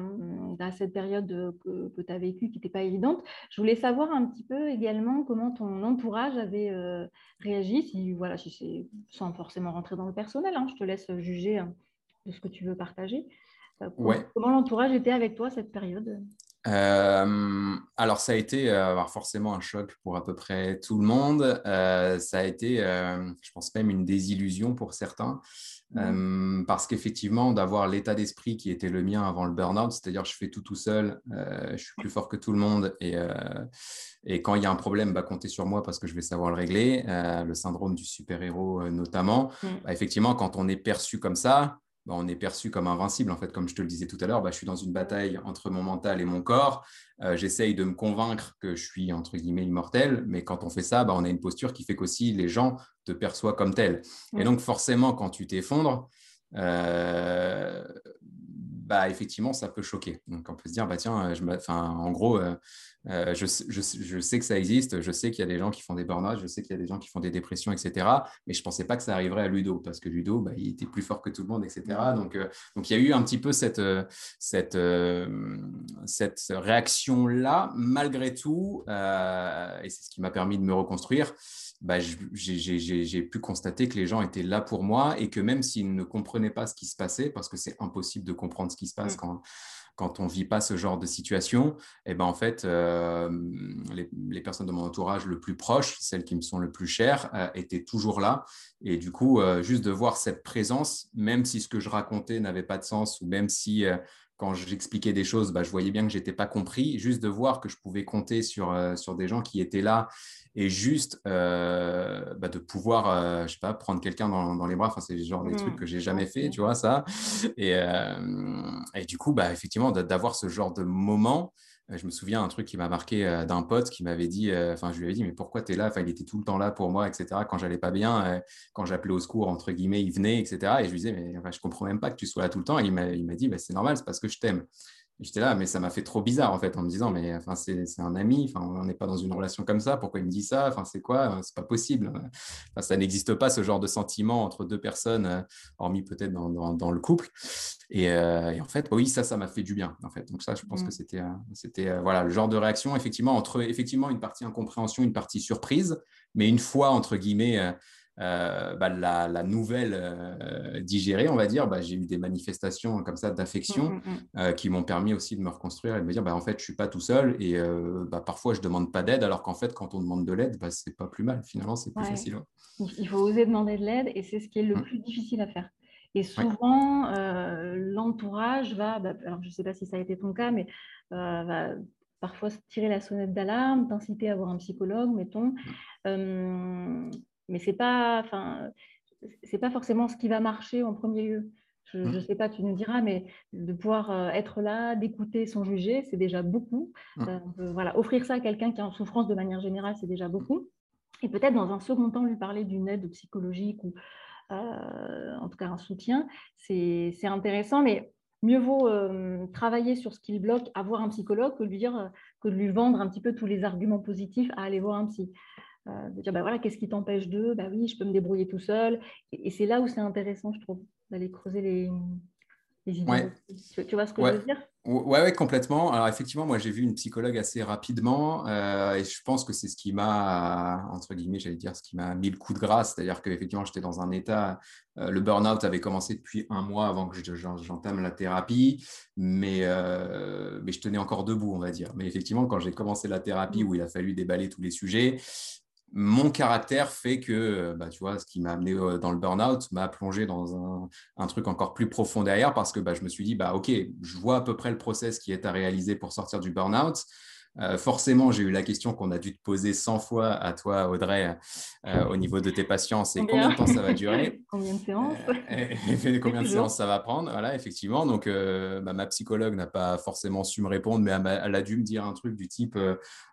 cette période que, tu as vécue qui n'était pas évidente, je voulais savoir un petit peu également comment ton entourage avait euh, réagi, si, voilà, si sans forcément rentrer dans le personnel, hein, je te laisse juger hein, de ce que tu veux partager. Comment l'entourage était avec toi cette période? Alors, ça a été forcément un choc pour à peu près tout le monde. ça a été, je pense même, une désillusion pour certains. Mmh. parce qu'effectivement, d'avoir l'état d'esprit qui était le mien avant le burn-out, c'est-à-dire je fais tout tout seul, je suis plus fort que tout le monde et, et quand il y a un problème, bah, comptez sur moi parce que je vais savoir le régler, le syndrome du super-héros notamment. Mmh. Bah, effectivement, quand on est perçu comme ça, bah, on est perçu comme invincible. En fait, comme je te le disais tout à l'heure, bah, je suis dans une bataille entre mon mental et mon corps. Euh, j'essaye de me convaincre que je suis, entre guillemets, immortel. Mais quand on fait ça, bah, on a une posture qui fait qu'aussi les gens te perçoivent comme tel. Et donc, forcément, quand tu t'effondres, euh, bah, effectivement, ça peut choquer. Donc, on peut se dire, bah, tiens, je en gros, euh, euh, je, sais que ça existe, je sais qu'il y a des gens qui font des burn je sais qu'il y a des gens qui font des dépressions, etc. Mais je ne pensais pas que ça arriverait à Ludo, parce que Ludo, bah, il était plus fort que tout le monde, etc. Donc, euh, donc il y a eu un petit peu cette, euh, cette, cette réaction-là, malgré tout, et c'est ce qui m'a permis de me reconstruire. Bah, j'ai pu constater que les gens étaient là pour moi et que même s'ils ne comprenaient pas ce qui se passait, parce que c'est impossible de comprendre ce qui se passe mmh. quand, quand on ne vit pas ce genre de situation, et eh ben en fait, euh, les, personnes de mon entourage le plus proche, celles qui me sont le plus chères, euh, étaient toujours là. Et du coup, euh, juste de voir cette présence, même si ce que je racontais n'avait pas de sens, ou même si quand j'expliquais des choses, bah, je voyais bien que je n'étais pas compris, juste de voir que je pouvais compter sur, sur des gens qui étaient là et juste euh, bah, de pouvoir, euh, je sais pas, prendre quelqu'un dans, les bras. Enfin, c'est le genre des mmh. trucs que j'ai jamais fait, tu vois ça. Et, euh, et du coup, bah, effectivement, d'avoir ce genre de moment. Je me souviens un truc qui m'a marqué d'un pote qui m'avait dit, enfin, je lui avais dit, mais pourquoi tu es là? Enfin, il était tout le temps là pour moi, etc. Quand j'allais pas bien, quand j'appelais au secours, entre guillemets, il venait, etc. Et je lui disais, mais enfin, je comprends même pas que tu sois là tout le temps. Et il m'a dit, bah, c'est normal, c'est parce que je t'aime. J'étais là, mais ça m'a fait trop bizarre en fait, en me disant, mais enfin, c'est un ami, enfin, on n'est pas dans une relation comme ça, pourquoi il me dit ça Enfin, c'est quoi C'est pas possible. Enfin, ça n'existe pas ce genre de sentiment entre deux personnes, euh, hormis peut-être dans, dans, le couple. Euh, et, en fait, oui, ça, ça m'a fait du bien. En fait, donc ça, je pense que mmh. c'était, euh, c'était voilà le genre de réaction effectivement entre effectivement une partie incompréhension, une partie surprise, mais une fois entre guillemets euh, bah, la, nouvelle euh, digérée, on va dire, bah, j'ai eu des manifestations comme ça d'affection mmh, mmh, mmh. euh, qui m'ont permis aussi de me reconstruire et de me dire, bah, en fait, je suis pas tout seul et bah, parfois je demande pas d'aide, alors qu'en fait, quand on demande de l'aide, c'est pas plus mal. Finalement, c'est plus facile. Il faut oser demander de l'aide et c'est ce qui est le plus difficile à faire. Et souvent, l'entourage va, alors je ne sais pas si ça a été ton cas, mais va parfois tirer la sonnette d'alarme, t'inciter à voir un psychologue, mettons mais c'est pas, enfin, c'est pas forcément ce qui va marcher en premier lieu. Je ne mmh. sais pas, tu nous diras, mais de pouvoir euh, être là, d'écouter sans juger, c'est déjà beaucoup. Mmh. Euh, voilà, offrir ça à quelqu'un qui est en souffrance de manière générale, c'est déjà beaucoup. Et peut-être dans un second temps, lui parler d'une aide psychologique ou euh, en tout cas un soutien, c'est intéressant, mais mieux vaut travailler sur ce qui le bloque, avoir un psychologue, que lui dire, que de lui vendre un petit peu tous les arguments positifs à aller voir un psy. Euh, de dire bah voilà, qu'est-ce qui t'empêche de Bah oui, je peux me débrouiller tout seul. Et, c'est là où c'est intéressant, je trouve, d'aller creuser les, les idées. Tu, vois ce que je veux dire? Ouais, ouais, complètement. Alors effectivement, moi j'ai vu une psychologue assez rapidement euh, et je pense que c'est ce qui m'a, entre guillemets, j'allais dire, ce qui m'a mis le coup de grâce. C'est-à-dire qu'effectivement, j'étais dans un état, euh, le burn-out avait commencé depuis un mois avant que j'entame la thérapie, mais, mais je tenais encore debout, on va dire. Mais effectivement, quand j'ai commencé la thérapie mmh. où il a fallu déballer tous les sujets, mon caractère fait que, euh, bah, tu vois, ce qui m'a amené euh, dans le burn-out m'a plongé dans un, truc encore plus profond derrière parce que bah, je me suis dit, bah, OK, je vois à peu près le process qui est à réaliser pour sortir du burn-out. Euh, forcément, j'ai eu la question qu'on a dû te poser 100 fois à toi, Audrey, euh, au niveau de tes patients. C'est combien? de temps ça va durer? Combien de séances? Euh, Combien de séances ça va prendre? Voilà, effectivement. Donc, bah, ma psychologue n'a pas forcément su me répondre, mais elle, a dû me dire un truc du type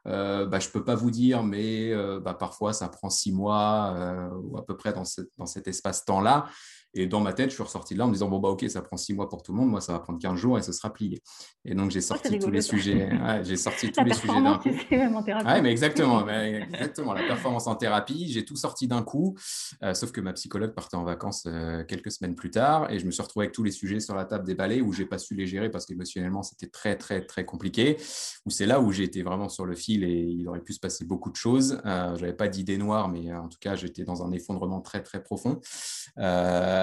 bah, Je ne peux pas vous dire, mais bah, parfois ça prend six mois ou à peu près dans, dans cet espace-temps-là. Et dans ma tête, je suis ressorti de là en me disant, bon, bah, ok, ça prend six mois pour tout le monde, moi, ça va prendre 15 jours et ce sera plié. Et donc, j'ai oh, sorti tous les sujets. j'ai sorti tous les sujets d'un coup. Ouais, mais exactement, exactement. La performance en thérapie, j'ai tout sorti d'un coup, euh, sauf que ma psychologue partait en vacances euh, quelques semaines plus tard et je me suis retrouvé avec tous les sujets sur la table déballés où j'ai pas su les gérer parce qu'émotionnellement, c'était très, très, très compliqué. Où c'est là où j'ai été vraiment sur le fil et il aurait pu se passer beaucoup de choses. Euh, j'avais pas d'idée noire, mais en tout cas, j'étais dans un effondrement très, très profond. Euh,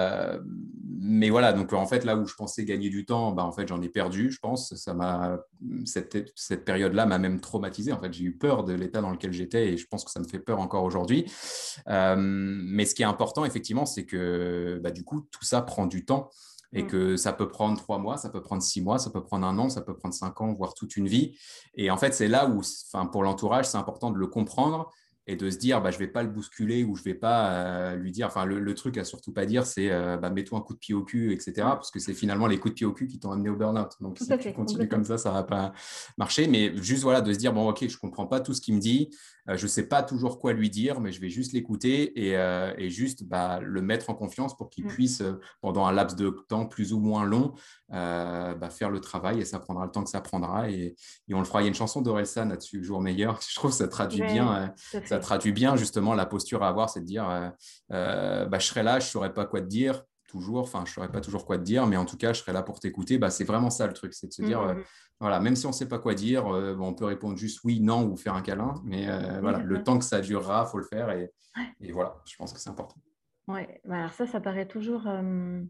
mais voilà, donc en fait, là où je pensais gagner du temps, bah, en fait, j'en ai perdu, je pense. Ça m'a, cette, cette période-là m'a même traumatisé. En fait, j'ai eu peur de l'état dans lequel j'étais et je pense que ça me fait peur encore aujourd'hui. mais ce qui est important, effectivement, c'est que bah, du coup, tout ça prend du temps et mm. que ça peut prendre trois mois, ça peut prendre six mois, ça peut prendre un an, ça peut prendre cinq ans, voire toute une vie. Et en fait, c'est là où, enfin, pour l'entourage, c'est important de le comprendre et de se dire bah, je ne vais pas le bousculer ou je ne vais pas euh, lui dire, enfin le, truc à surtout pas dire c'est euh, bah, mets-toi un coup de pied au cul, etc. Parce que c'est finalement les coups de pied au cul qui t'ont amené au burn-out. Donc si tu continues comme ça, ça ne va pas marcher. Mais juste voilà, de se dire bon ok, je ne comprends pas tout ce qu'il me dit, je ne sais pas toujours quoi lui dire, mais je vais juste l'écouter et, juste bah, le mettre en confiance pour qu'il mm. puisse, pendant un laps de temps plus ou moins long, bah, faire le travail et ça prendra le temps que ça prendra. Et, on le fera. Il y a une chanson d'Orelsan là-dessus, Jour meilleur. Je trouve que ça traduit bien, ça traduit bien justement la posture à avoir, c'est de dire bah, je serai là, je ne saurais pas quoi te dire toujours, enfin, je ne saurais pas toujours quoi te dire, mais en tout cas, je serai là pour t'écouter. Bah, c'est vraiment ça le truc, c'est de se dire, mmh. Voilà, même si on ne sait pas quoi dire, euh, on peut répondre juste oui, non ou faire un câlin. Mais euh, voilà, le temps que ça durera, il faut le faire. Et, et, voilà, je pense que c'est important. Oui, alors ça, ça paraît toujours. Euh,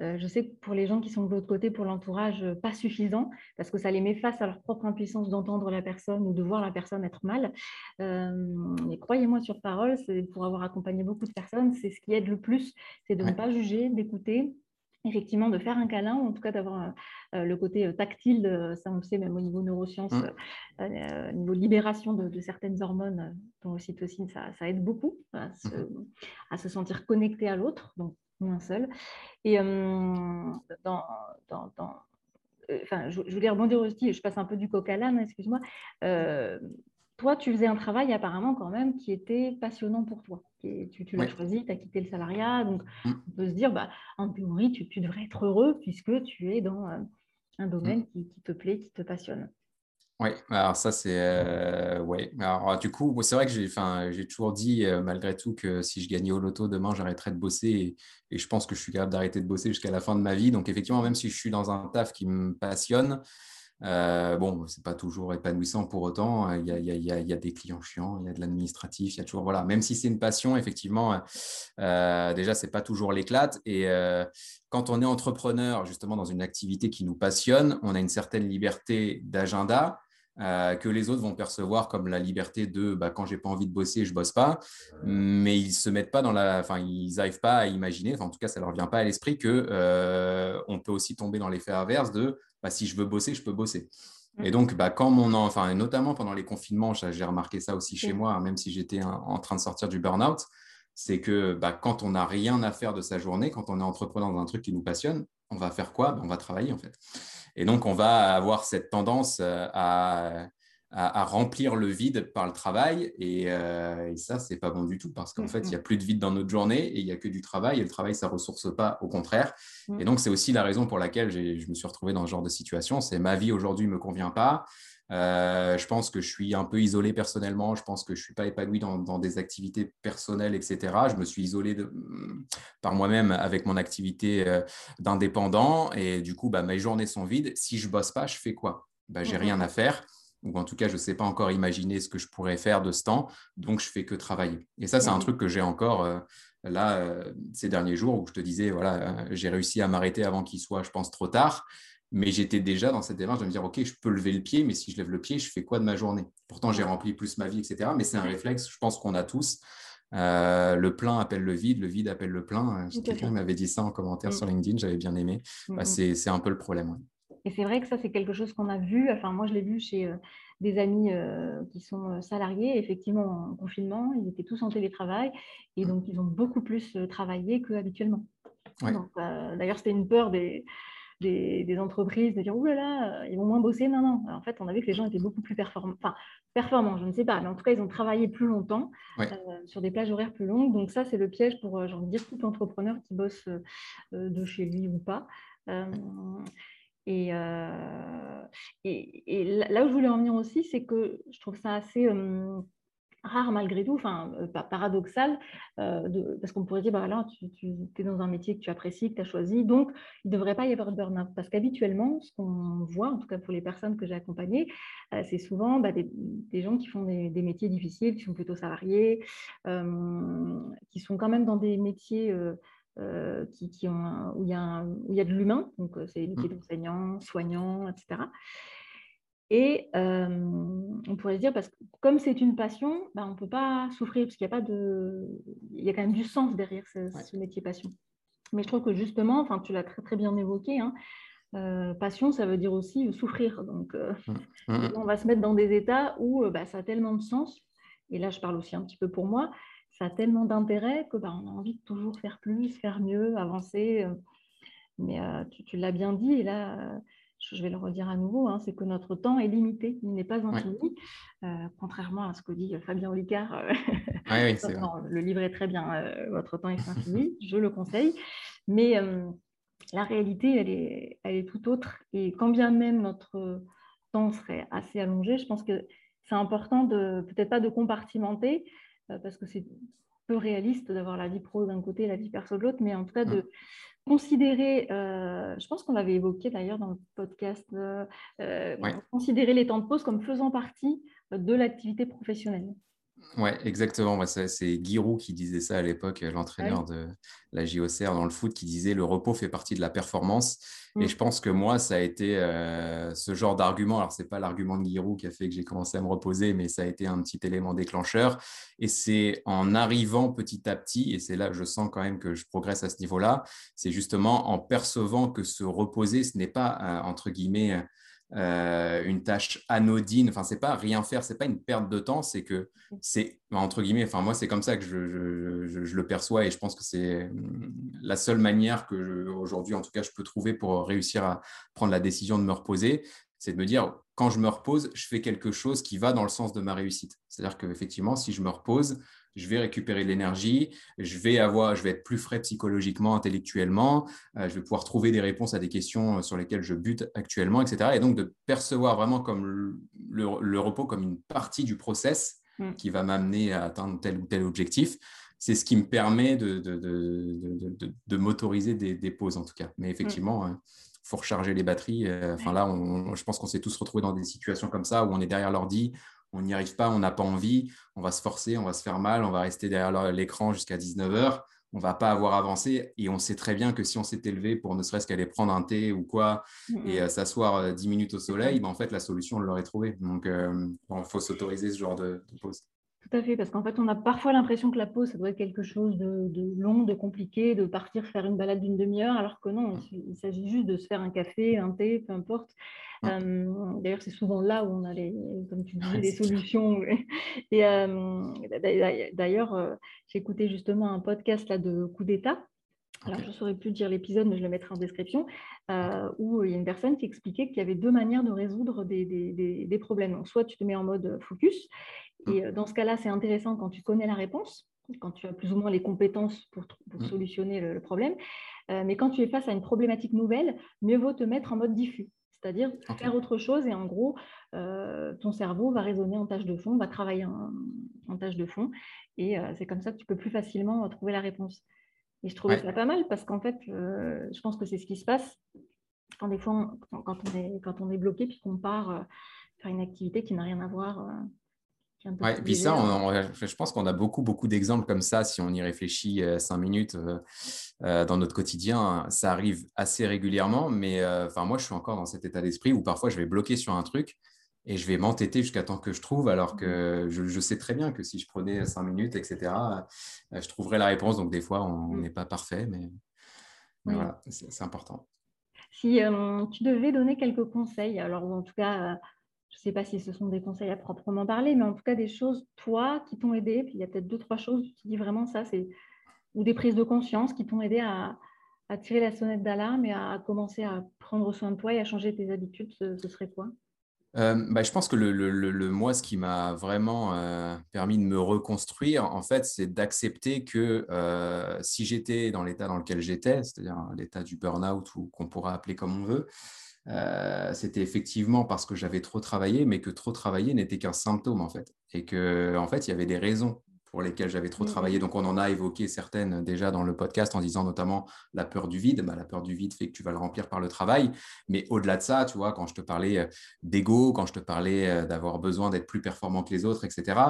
je sais que pour les gens qui sont de l'autre côté, pour l'entourage, pas suffisant, parce que ça les met face à leur propre impuissance d'entendre la personne ou de voir la personne être mal. mais croyez-moi sur parole, c'est pour avoir accompagné beaucoup de personnes, c'est ce qui aide le plus, c'est de ne pas juger, d'écouter effectivement de faire un câlin, ou en tout cas d'avoir euh, le côté euh, tactile, ça on le sait même au niveau neurosciences, mmh. euh, au niveau libération de, certaines hormones, dont l'ocytocine, ça, ça aide beaucoup à se, mmh. à se sentir connecté à l'autre, donc moins seul. Et dans, dans, dans enfin, je, je, voulais rebondir aussi, je passe un peu du coq à l'âne, excuse-moi toi, tu faisais un travail apparemment quand même qui était passionnant pour toi. Tu, tu l'as choisi, tu as quitté le salariat. Donc, mmh. on peut se dire, bah, en théorie, tu, devrais être heureux puisque tu es dans euh, un domaine mmh. qui, te plaît, qui te passionne. Oui, alors ça, c'est. Euh, ouais. Alors, du coup, c'est vrai que j'ai, j'ai toujours dit, euh, malgré tout, que si je gagnais au loto demain, j'arrêterais de bosser. Et, et, je pense que je suis capable d'arrêter de bosser jusqu'à la fin de ma vie. Donc, effectivement, même si je suis dans un taf qui me passionne, euh, bon, c'est pas toujours épanouissant pour autant. Il y, a, y a, y, a, des clients chiants, il y a de l'administratif, il y a toujours voilà. Même si c'est une passion, effectivement, euh, déjà c'est pas toujours l'éclate. Et euh, quand on est entrepreneur, justement dans une activité qui nous passionne, on a une certaine liberté d'agenda. Euh, que les autres vont percevoir comme la liberté de bah, quand j'ai pas envie de bosser, je bosse pas, mais ils se mettent pas dans la, enfin ils n'arrivent pas à imaginer, en tout cas ça leur vient pas à l'esprit que euh, on peut aussi tomber dans l'effet inverse de bah, si je veux bosser, je peux bosser. Et donc, bah, quand mon, enfin, notamment pendant les confinements, j'ai remarqué ça aussi chez moi, même si j'étais en train de sortir du burn-out, c'est que bah, quand on n'a rien à faire de sa journée, quand on est entrepreneur dans un truc qui nous passionne, on va faire quoi? On va travailler en fait. Et donc, on va avoir cette tendance euh, à, à, remplir le vide par le travail. Et, euh, et ça, c'est pas bon du tout parce qu'en fait, il n'y a plus de vide dans notre journée et il n'y a que du travail. Et le travail, ça ne ressource pas, au contraire. Et donc, c'est aussi la raison pour laquelle je me suis retrouvé dans ce genre de situation. C'est ma vie aujourd'hui ne me convient pas. Euh, je pense que je suis un peu isolé personnellement. Je pense que je ne suis pas épanoui dans, des activités personnelles, etc. Je me suis isolé de, par moi-même avec mon activité euh, d'indépendant. Et du coup, bah, mes journées sont vides. Si je bosse pas, je fais quoi? Bah, J'ai rien à faire. Ou en tout cas, je ne sais pas encore imaginer ce que je pourrais faire de ce temps. Donc, je fais que travailler. Et ça, c'est un truc que j'ai encore euh, là ces derniers jours où je te disais, voilà, j'ai réussi à m'arrêter avant qu'il soit, je pense, trop tard. Mais j'étais déjà dans cette démarche de me dire, OK, je peux lever le pied, mais si je lève le pied, je fais quoi de ma journée? Pourtant, j'ai rempli plus ma vie, etc. Mais c'est un réflexe, je pense qu'on a tous. Euh, le plein appelle le vide, le vide appelle le plein. Euh, quelqu'un m'avait dit ça en commentaire mm. sur LinkedIn, j'avais bien aimé. Bah, mm, mm. c'est un peu le problème. Et c'est vrai que ça, c'est quelque chose qu'on a vu. Enfin, moi, je l'ai vu chez euh, des amis qui sont salariés. Effectivement, en confinement, ils étaient tous en télétravail et donc ils ont beaucoup plus travaillé qu'habituellement. D'ailleurs, c'était une peur des, des, entreprises de dire Ouh là là, ils vont moins bosser. Non, non. en fait, on a vu que les gens étaient beaucoup plus performants. Enfin, performants, je ne sais pas, mais en tout cas, ils ont travaillé plus longtemps euh, sur des plages horaires plus longues. Donc, ça, c'est le piège pour, euh, j'ai envie de dire, tout entrepreneur qui bosse euh, de chez lui ou pas. Et, et, là où je voulais en venir aussi, c'est que je trouve ça assez rare malgré tout, enfin euh, paradoxal, euh, parce qu'on pourrait dire, bah, là, tu, es dans un métier que tu apprécies, que tu as choisi, donc il ne devrait pas y avoir de burn-out. Parce qu'habituellement, ce qu'on voit, en tout cas pour les personnes que j'ai accompagnées, euh, c'est souvent bah, des, gens qui font des, métiers difficiles, qui sont plutôt salariés, qui sont quand même dans des métiers qui, ont, où, il y a où il y a de l'humain, donc c'est les métiers mmh. d'enseignant, soignant, etc. Et on pourrait se dire, parce que comme c'est une passion, ben, on ne peut pas souffrir, parce qu'il y a pas de. Il y a quand même du sens derrière ce, métier passion. Mais je trouve que justement, enfin, tu l'as très, très bien évoqué, hein, passion, ça veut dire aussi souffrir. Donc, mmh. Mmh. on va se mettre dans des états où bah, ça a tellement de sens. Et là, je parle aussi un petit peu pour moi ça a tellement d'intérêt que bah, on a envie de toujours faire plus, faire mieux, avancer. Euh. Mais euh, tu, l'as bien dit, et là, euh, je vais le redire à nouveau, hein, c'est que notre temps est limité, il n'est pas infini, contrairement à ce que dit Fabien Olicard. le livre est très bien, votre temps est infini, je le conseille. Mais la réalité, elle est, elle est tout autre. Et quand bien même notre temps serait assez allongé, je pense que c'est important de, peut-être pas de compartimenter, parce que c'est peu réaliste d'avoir la vie pro d'un côté et la vie perso de l'autre, mais en tout cas de mmh. considérer, euh, je pense qu'on l'avait évoqué d'ailleurs dans le podcast, euh, considérer les temps de pause comme faisant partie de l'activité professionnelle. Ouais, exactement. c'est Giroud qui disait ça à l'époque, l'entraîneur de la JOCR dans le foot, qui disait le repos fait partie de la performance. Et mmh. je pense que moi, ça a été euh, ce genre d'argument. Alors, ce n'est pas l'argument de Giroud qui a fait que j'ai commencé à me reposer, mais ça a été un petit élément déclencheur. Et c'est en arrivant petit à petit, et c'est là que je sens quand même que je progresse à ce niveau-là, c'est justement en percevant que se reposer, ce n'est pas, euh, entre guillemets, euh, une tâche anodine. Enfin, c'est pas rien faire, c'est pas une perte de temps, c'est que c'est entre guillemets. Enfin, moi, c'est comme ça que je, le perçois et je pense que c'est hum, la seule manière que aujourd'hui, en tout cas, je peux trouver pour réussir à prendre la décision de me reposer, c'est de me dire quand je me repose, je fais quelque chose qui va dans le sens de ma réussite. C'est-à-dire qu'effectivement, si je me repose, je vais récupérer de l'énergie, je vais avoir, je vais être plus frais psychologiquement, intellectuellement, euh, je vais pouvoir trouver des réponses à des questions euh, sur lesquelles je bute actuellement, etc. Et donc de percevoir vraiment comme le, repos comme une partie du process mm. qui va m'amener à atteindre tel ou tel objectif. C'est ce qui me permet de, de, de, de m'autoriser des, des, pauses en tout cas. Mais effectivement, il mm. euh, faut recharger les batteries. Enfin là, je pense qu'on s'est tous retrouvés dans des situations comme ça où on est derrière l'ordi, on n'y arrive pas, on n'a pas envie, on va se forcer, on va se faire mal, on va rester derrière l'écran jusqu'à 19h, on va pas avoir avancé et on sait très bien que si on s'est élevé pour ne serait-ce qu'aller prendre un thé ou quoi et euh, s'asseoir 10 euh, minutes au soleil, ben, en fait la solution on l'aurait trouvée. Donc euh, il faut s'autoriser ce genre de, pause. Tout à fait, parce qu'en fait, on a parfois l'impression que la pause, ça doit être quelque chose de, de, long, de compliqué, de partir faire une balade d'une demi-heure, alors que non, il s'agit juste de se faire un café, un thé, peu importe, D'ailleurs, c'est souvent là où on a, les, comme tu solutions. Et d'ailleurs, j'ai écouté justement un podcast là, de Coup d'État. Alors, je ne saurais plus dire l'épisode, mais je le mettrai en description, où il y a une personne qui expliquait qu'il y avait deux manières de résoudre des, des, des, problèmes. Donc, soit tu te mets en mode focus, mmh. et dans ce cas-là, c'est intéressant quand tu connais la réponse, quand tu as plus ou moins les compétences pour, pour mmh. solutionner le, le problème. mais quand tu es face à une problématique nouvelle, mieux vaut te mettre en mode diffus c'est-à-dire faire autre chose et en gros, euh, ton cerveau va raisonner en tâche de fond, va travailler en, tâche de fond et euh, c'est comme ça que tu peux plus facilement trouver la réponse. Et je trouvais ça pas mal parce qu'en fait, euh, je pense que c'est ce qui se passe quand des fois, quand, on est, quand on est bloqué puis qu'on part faire une activité qui n'a rien à voir Ouais, et puis ça, je pense qu'on a beaucoup, beaucoup d'exemples comme ça, si on y réfléchit euh, cinq minutes euh, euh, dans notre quotidien. Ça arrive assez régulièrement, mais enfin moi, je suis encore dans cet état d'esprit où parfois je vais bloquer sur un truc et je vais m'entêter jusqu'à temps que je trouve, alors que mmh. je, sais très bien que si je prenais cinq minutes, etc., je trouverais la réponse. Donc des fois, on mmh. n'est pas parfait, mais, voilà, c'est important. Si tu devais donner quelques conseils, alors en tout cas je ne sais pas si ce sont des conseils à proprement parler, mais en tout cas des choses, toi, qui t'ont aidé. Puis il y a peut-être deux, trois choses, tu dis vraiment ça, c'est ou des prises de conscience qui t'ont aidé à, tirer la sonnette d'alarme et à, commencer à prendre soin de toi et à changer tes habitudes, ce, serait quoi? Euh, bah, je pense que le, moi, ce qui m'a vraiment euh, permis de me reconstruire, en fait, c'est d'accepter que euh, si j'étais dans l'état dans lequel j'étais, c'est-à-dire l'état du burn-out ou qu'on pourra appeler comme on veut, euh, c'était effectivement parce que j'avais trop travaillé, mais que trop travailler n'était qu'un symptôme en fait, et que en fait il y avait des raisons pour lesquelles j'avais trop Mm, travaillé. Donc, on en a évoqué certaines déjà dans le podcast en disant notamment la peur du vide. Bah, la peur du vide fait que tu vas le remplir par le travail. Mais au-delà de ça, tu vois, quand je te parlais euh, d'ego, quand je te parlais euh, d'avoir besoin d'être plus performant que les autres, etc.,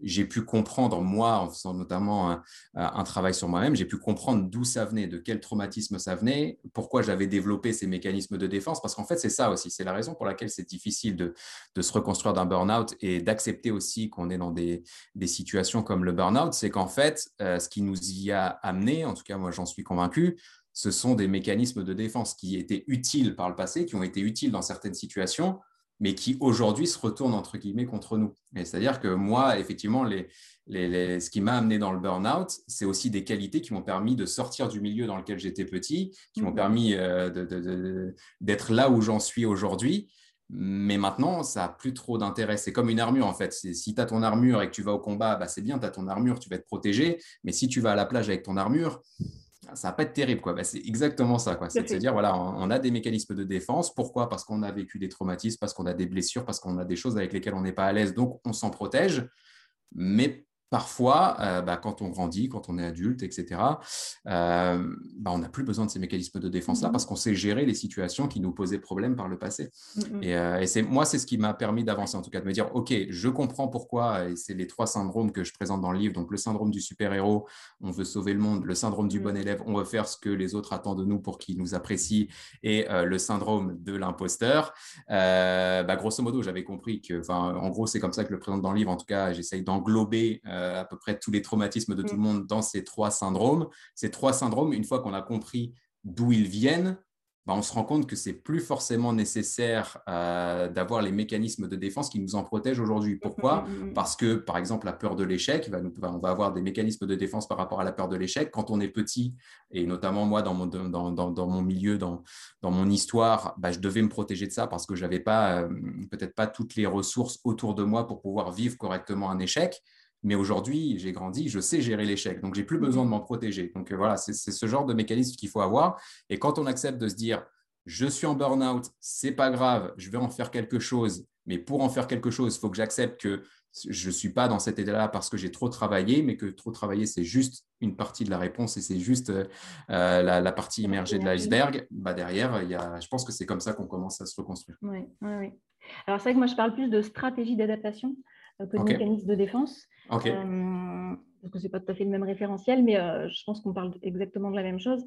j'ai pu comprendre, moi, en faisant notamment un, un travail sur moi-même, j'ai pu comprendre d'où ça venait, de quel traumatisme ça venait, pourquoi j'avais développé ces mécanismes de défense. Parce qu'en fait, c'est ça aussi. C'est la raison pour laquelle c'est difficile de, de se reconstruire d'un burn-out et d'accepter aussi qu'on est dans des, des situations comme le burn-out. C'est qu'en fait, euh, ce qui nous y a amené, en tout cas, moi, j'en suis convaincu, ce sont des mécanismes de défense qui étaient utiles par le passé, qui ont été utiles dans certaines situations, mais qui aujourd'hui se retournent entre guillemets contre nous. C'est-à-dire que moi, effectivement, les, les, les, ce qui m'a amené dans le burn-out, c'est aussi des qualités qui m'ont permis de sortir du milieu dans lequel j'étais petit, qui m'ont Mhm. permis euh, d'être là où j'en suis aujourd'hui. Mais maintenant, ça n'a plus trop d'intérêt. C'est comme une armure, en fait. Si tu as ton armure et que tu vas au combat, bah, c'est bien, tu as ton armure, tu vas être protégé. Mais si tu vas à la plage avec ton armure, ça va pas être terrible. quoi. Bah, c'est exactement ça. quoi. C'est de se dire, voilà, on on a des mécanismes de défense. Pourquoi? Parce qu'on a vécu des traumatismes, parce qu'on a des blessures, parce qu'on a des choses avec lesquelles on n'est pas à l'aise. Donc, on s'en protège. Mais parfois, euh, bah, quand on grandit, quand on est adulte, etc., euh, bah, on n'a plus besoin de ces mécanismes de défense-là Mhm. parce qu'on sait gérer les situations qui nous posaient problème par le passé. Mm, mm. Et, euh, et c'est moi, c'est ce qui m'a permis d'avancer, en tout cas, de me dire, OK, je comprends pourquoi, et c'est les trois syndromes que je présente dans le livre. Donc, le syndrome du super-héros, on veut sauver le monde, le syndrome du Mm. bon élève, on veut faire ce que les autres attendent de nous pour qu'ils nous apprécient, et le syndrome de l'imposteur. Bah, grosso modo, j'avais compris que, en gros, c'est comme ça que je le présente dans le livre. En tout cas, j'essaye d'englober à peu près tous les traumatismes de tout Mm. le monde dans ces trois syndromes. Ces trois syndromes, une fois qu'on a compris d'où ils viennent, bah, on se rend compte que c'est plus forcément nécessaire euh, d'avoir les mécanismes de défense qui nous en protègent aujourd'hui. Pourquoi Mm, mm, mm. Parce que, par exemple, la peur de l'échec, on va avoir des mécanismes de défense par rapport à la peur de l'échec. Quand on est petit, et notamment moi, dans mon, dans, dans- dans mon milieu, dans, mon histoire, bah, je devais me protéger de ça parce que je n'avais pas, euh, peut-être pas toutes les ressources autour de moi pour pouvoir vivre correctement un échec. Mais aujourd'hui, j'ai grandi, je sais gérer l'échec, donc j'ai plus besoin de m'en protéger. Donc euh, voilà, c'est ce genre de mécanisme qu'il faut avoir. Et quand on accepte de se dire, je suis en burn-out, c'est pas grave, je vais en faire quelque chose. Mais pour en faire quelque chose, il faut que j'accepte que je ne suis pas dans cet état-là parce que j'ai trop travaillé, mais que trop travailler, c'est juste une partie de la réponse et c'est juste euh, euh, la, la partie immergée de l'iceberg. Bah, derrière, il y a, je pense que c'est comme ça qu'on commence à se reconstruire. Oui, oui, oui. Alors, c'est vrai que moi, je parle plus de stratégie d'adaptation euh, que de mécanisme de défense. Euh, parce que ce n'est pas tout à fait le même référentiel, mais euh, je pense qu'on parle exactement de la même chose.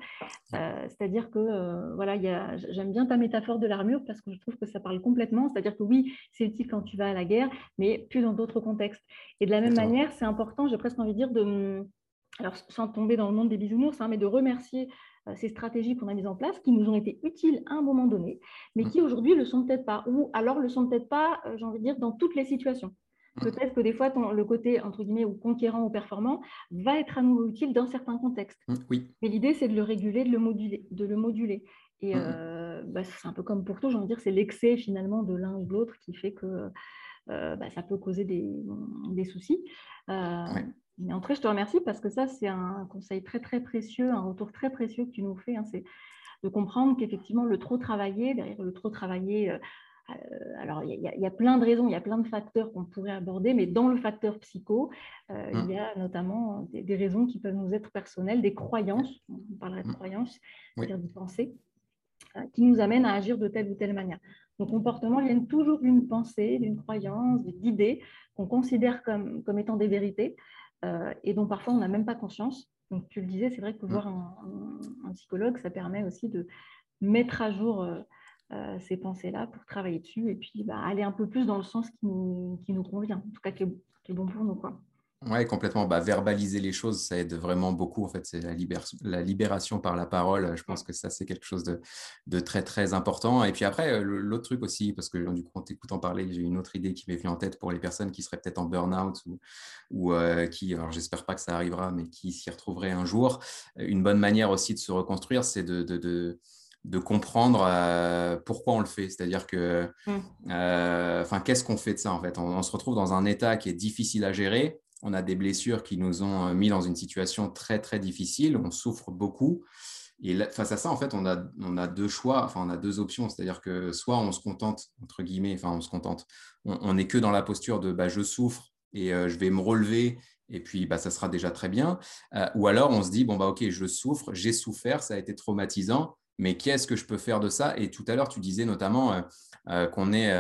Euh, c'est-à-dire que, voilà, il y a- j'aime bien ta métaphore de l'armure parce que je trouve que ça parle complètement. C'est-à-dire que oui, c'est utile quand tu vas à la guerre, mais plus dans d'autres contextes. Et de la même Exactement. manière, c'est important, j'ai presque envie de dire, de, alors sans tomber dans le monde des bisounours, hein, mais de remercier ces stratégies qu'on a mises en place, qui nous ont été utiles à un moment donné, mais Mm. qui aujourd'hui le sont peut-être pas, ou alors le sont peut-être pas, j'ai envie de dire, dans toutes les situations. Mm. Peut-être que des fois, ton- le côté, entre guillemets, ou conquérant ou performant va être à nouveau utile dans certains contextes. Mm, Oui. Mais l'idée, c'est de le réguler, de le moduler. De le moduler. Et Mhm. euh, bah, c'est un peu comme pour tout, j'ai envie de dire, c'est l'excès finalement de l'un ou de l'autre qui fait que euh, bah, ça peut causer des, des soucis. Euh, Ouais. Mais en tout cas, je te remercie parce que ça, c'est un conseil très, très précieux, un retour très précieux que tu nous fais. hein, c'est de comprendre qu'effectivement, le trop travailler, derrière le trop travailler, euh, alors il y, a- il y a plein de raisons, il y a plein de facteurs qu'on pourrait aborder, mais dans le facteur psycho, euh, il y a notamment des, des raisons qui peuvent nous être personnelles, des croyances, on parlerait de Mm. croyances, Oui. c'est-à-dire des pensées, euh, qui nous amènent à agir de telle ou telle manière. Nos comportements viennent toujours d'une pensée, d'une croyance, d'idées qu'on considère comme, comme étant des vérités euh, et dont parfois on n'a même pas conscience. Donc tu le disais, c'est vrai que voir un, un- un psychologue, ça permet aussi de mettre à jour euh, ces pensées-là pour travailler dessus et puis bah, aller un peu plus dans le sens qui nous, qui nous convient, en tout cas qui est, qui est bon pour nous. Quoi. Ouais, complètement. Bah, verbaliser les choses, ça aide vraiment beaucoup. En fait, c'est la, libér- la libération par la parole. Je pense que ça, c'est quelque chose de, de très, très important. Et puis après, euh, l'autre truc aussi, parce que du coup, en t'écoutant parler, j'ai une autre idée qui m'est venue en tête pour les personnes qui seraient peut-être en burn-out ou, ou euh, qui, alors j'espère pas que ça arrivera, mais qui s'y retrouveraient un jour. Une bonne manière aussi de se reconstruire, c'est de, de, de, de comprendre euh, pourquoi on le fait. C'est-à-dire que, Mm. euh, enfin, qu'est-ce qu'on fait de ça en fait? On, on se retrouve dans un état qui est difficile à gérer. On a des blessures qui nous ont euh, mis dans une situation très très difficile. On souffre beaucoup. Et là, face à ça, en fait, on a, on a deux choix, enfin, on a deux options. C'est-à-dire que soit on se contente, entre guillemets, enfin, on se contente, on n'est que dans la posture de bah, je souffre et euh, je vais me relever et puis bah, ça sera déjà très bien. Euh, ou alors on se dit, bon, bah, ok, je souffre, j'ai souffert, ça a été traumatisant, mais qu'est-ce que je peux faire de ça? Et tout à l'heure, tu disais notamment euh, euh, qu'on est,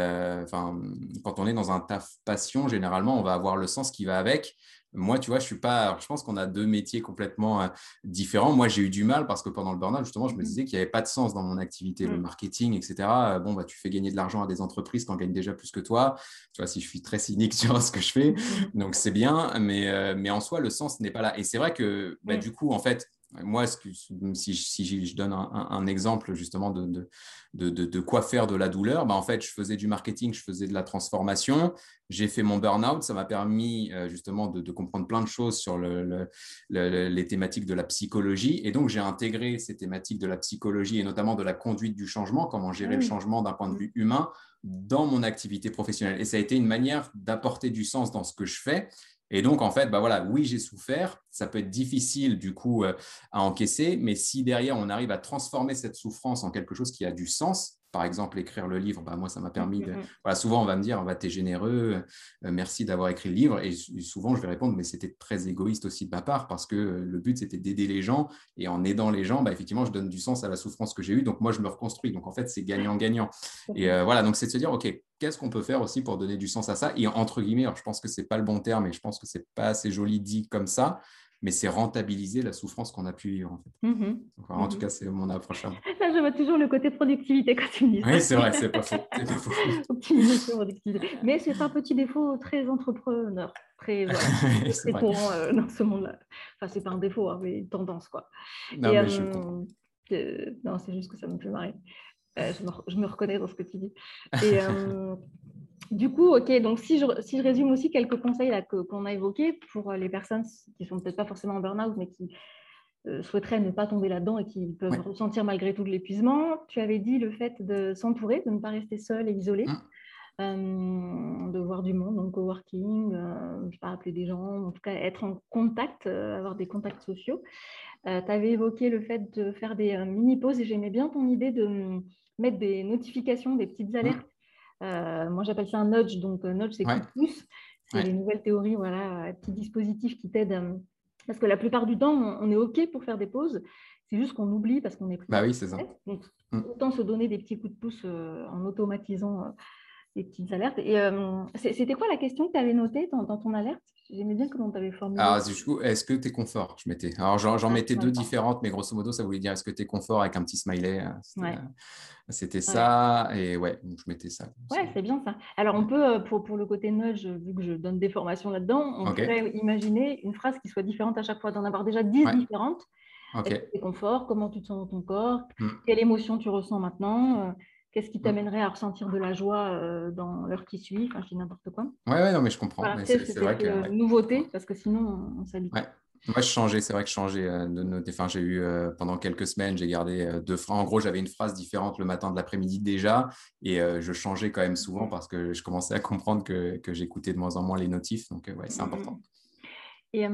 quand on est dans un taf passion, généralement, on va avoir le sens qui va avec. Moi, tu vois, je suis pas. je pense qu'on a deux métiers complètement euh, différents. Moi, j'ai eu du mal parce que pendant le burn-out, justement, je me mmh. disais qu'il n'y avait pas de sens dans mon activité, le mmh. marketing, etc. Euh, bon, bah, tu fais gagner de l'argent à des entreprises qui en gagnent déjà plus que toi. Tu vois, si je suis très cynique sur ce que je fais, mmh. donc c'est bien, mais, euh, mais en soi, le sens n'est pas là. Et c'est vrai que, bah, du coup, en fait, moi, si, je donne un, exemple justement de, de, quoi faire de la douleur, bah, en fait, je faisais du marketing, je faisais de la transformation, j'ai fait mon burn-out, ça m'a permis euh, justement de, comprendre plein de choses sur les thématiques de la psychologie. Et donc, j'ai intégré ces thématiques de la psychologie et notamment de la conduite du changement, comment gérer le changement d'un point de vue humain dans mon activité professionnelle. Et ça a été une manière d'apporter du sens dans ce que je fais et donc, en fait, bah voilà, oui, j'ai souffert. Ça peut être difficile, du coup, euh, à encaisser. Mais si derrière, on arrive à transformer cette souffrance en quelque chose qui a du sens, par exemple, écrire le livre, bah, moi, ça m'a permis de. Voilà, souvent, on va me dire, bah, tu es généreux, euh, merci d'avoir écrit le livre. Et souvent, je vais répondre, mais c'était très égoïste aussi de ma part parce que euh, le but, c'était d'aider les gens. Et en aidant les gens, bah, effectivement, je donne du sens à la souffrance que j'ai eue. Donc, moi, je me reconstruis. Donc, en fait, c'est gagnant-gagnant. Et euh, voilà, donc c'est de se dire, OK, qu'est-ce qu'on peut faire aussi pour donner du sens à ça? Et entre guillemets, alors, je pense que ce n'est pas le bon terme et je pense que ce n'est pas assez joli dit comme ça mais c'est rentabiliser la souffrance qu'on a pu vivre. En, fait. Mmh en tout mmh cas, c'est mon approche. Là, je vois toujours le côté productivité quand tu me dis ça. Oui, c'est vrai, c'est pas faux. Optimisation, productivité. Mais c'est un petit défaut très entrepreneur, très, très courant euh, dans ce monde-là. Enfin, c'est pas un défaut, hein, mais une tendance, quoi. Non, mais je euh, euh, non, c'est juste que ça me fait marrer. Je me, je, me, reconnais dans ce que tu dis. Et, du coup, ok, donc si je, si je résume aussi quelques conseils qu'on a évoqués pour euh, les personnes qui ne sont peut-être pas forcément en burn-out, mais qui euh, souhaiteraient ne pas tomber là-dedans et qui peuvent ressentir malgré tout de l'épuisement, tu avais dit le fait de s'entourer, de ne pas rester seul et isolé. Mmh. Euh, de voir du monde, donc coworking, euh, je ne sais pas, appeler des gens, en tout cas être en contact, avoir des contacts sociaux. tu avais évoqué le fait de faire des mini-pauses et j'aimais bien ton idée de mettre des notifications, des petites mmh. alertes euh, moi, j'appelle ça un nudge. Donc, euh, nudge, c'est coup de pouce. C'est les nouvelles théories, voilà, petit dispositif qui t'aide. Euh, parce que la plupart du temps, on, est OK pour faire des pauses. C'est juste qu'on oublie parce qu'on est Bah oui, c'est ça. Donc, mm. autant se donner des petits coups de pouce en automatisant des petites alertes. Et c'était quoi la question que tu avais notée dans, ton alerte? J'aimais bien comment tu avais formulé. Alors, du coup, est-ce que tu es confort? Je mettais. Alors, j'en ah, mettais deux différentes, mais grosso modo, ça voulait dire est-ce que tu es confort avec un petit smiley? C'était ça, et ouais, je mettais ça. Ouais, c'est bien ça. Alors, on peut, euh, pour, pour le côté nudge, vu que je donne des formations là-dedans, on pourrait imaginer une phrase qui soit différente à chaque fois, d'en avoir déjà dix différentes. Okay. Est-ce confort? Comment tu te sens dans ton corps? Hmm. Quelle émotion tu ressens maintenant? Euh, Qu'est-ce qui hmm. t'amènerait à ressentir de la joie euh, dans l'heure qui suit? Enfin, je dis n'importe quoi. Ouais, ouais, non, mais je comprends. c'est vrai que. Nouveauté, parce que sinon, on, s'habitue. Moi, je changeais, c'est vrai que je changeais euh, de noter. Enfin, j'ai eu euh, pendant quelques semaines, j'ai gardé euh, deux phrases. En gros, j'avais une phrase différente le matin de l'après-midi déjà, et je changeais quand même souvent parce que je commençais à comprendre que, que j'écoutais de moins en moins les notifs. Donc, ouais, c'est important. Et,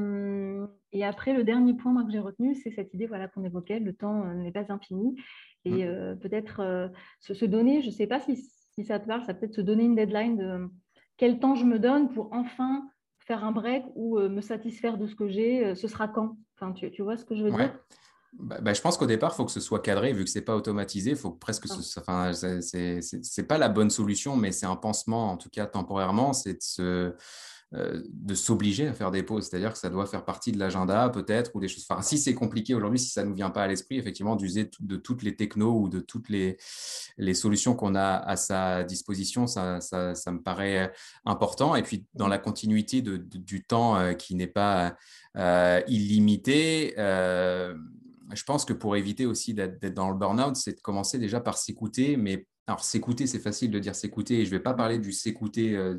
et, après, le dernier point moi, que j'ai retenu, c'est cette idée voilà, qu'on évoquait, le temps n'est pas infini. Et mmh. peut-être se, donner, je ne sais pas si, si, ça te parle, ça peut-être se donner une deadline de quel temps je me donne pour enfin faire un break ou euh, me satisfaire de ce que j'ai, euh, ce sera quand? Enfin, tu, tu, vois ce que je veux dire? Bah, bah, je pense qu'au départ, il faut que ce soit cadré, vu que ce n'est pas automatisé. Faut presque. Ce, enfin, c'est pas la bonne solution, mais c'est un pansement, en tout cas temporairement. C'est de se euh, de s'obliger à faire des pauses. C'est-à-dire que ça doit faire partie de l'agenda, peut-être, ou des choses. Si c'est compliqué aujourd'hui, si ça ne nous vient pas à l'esprit, effectivement, d'user de toutes les technos ou de toutes les, solutions qu'on a à sa disposition, ça, ça, me paraît important. Et puis, dans la continuité du temps euh, qui n'est pas euh, illimité, je pense que pour éviter aussi d'être dans le burn-out, c'est de commencer déjà par s'écouter, mais alors, s'écouter, c'est facile de dire s'écouter, et je ne vais pas parler du s'écouter euh,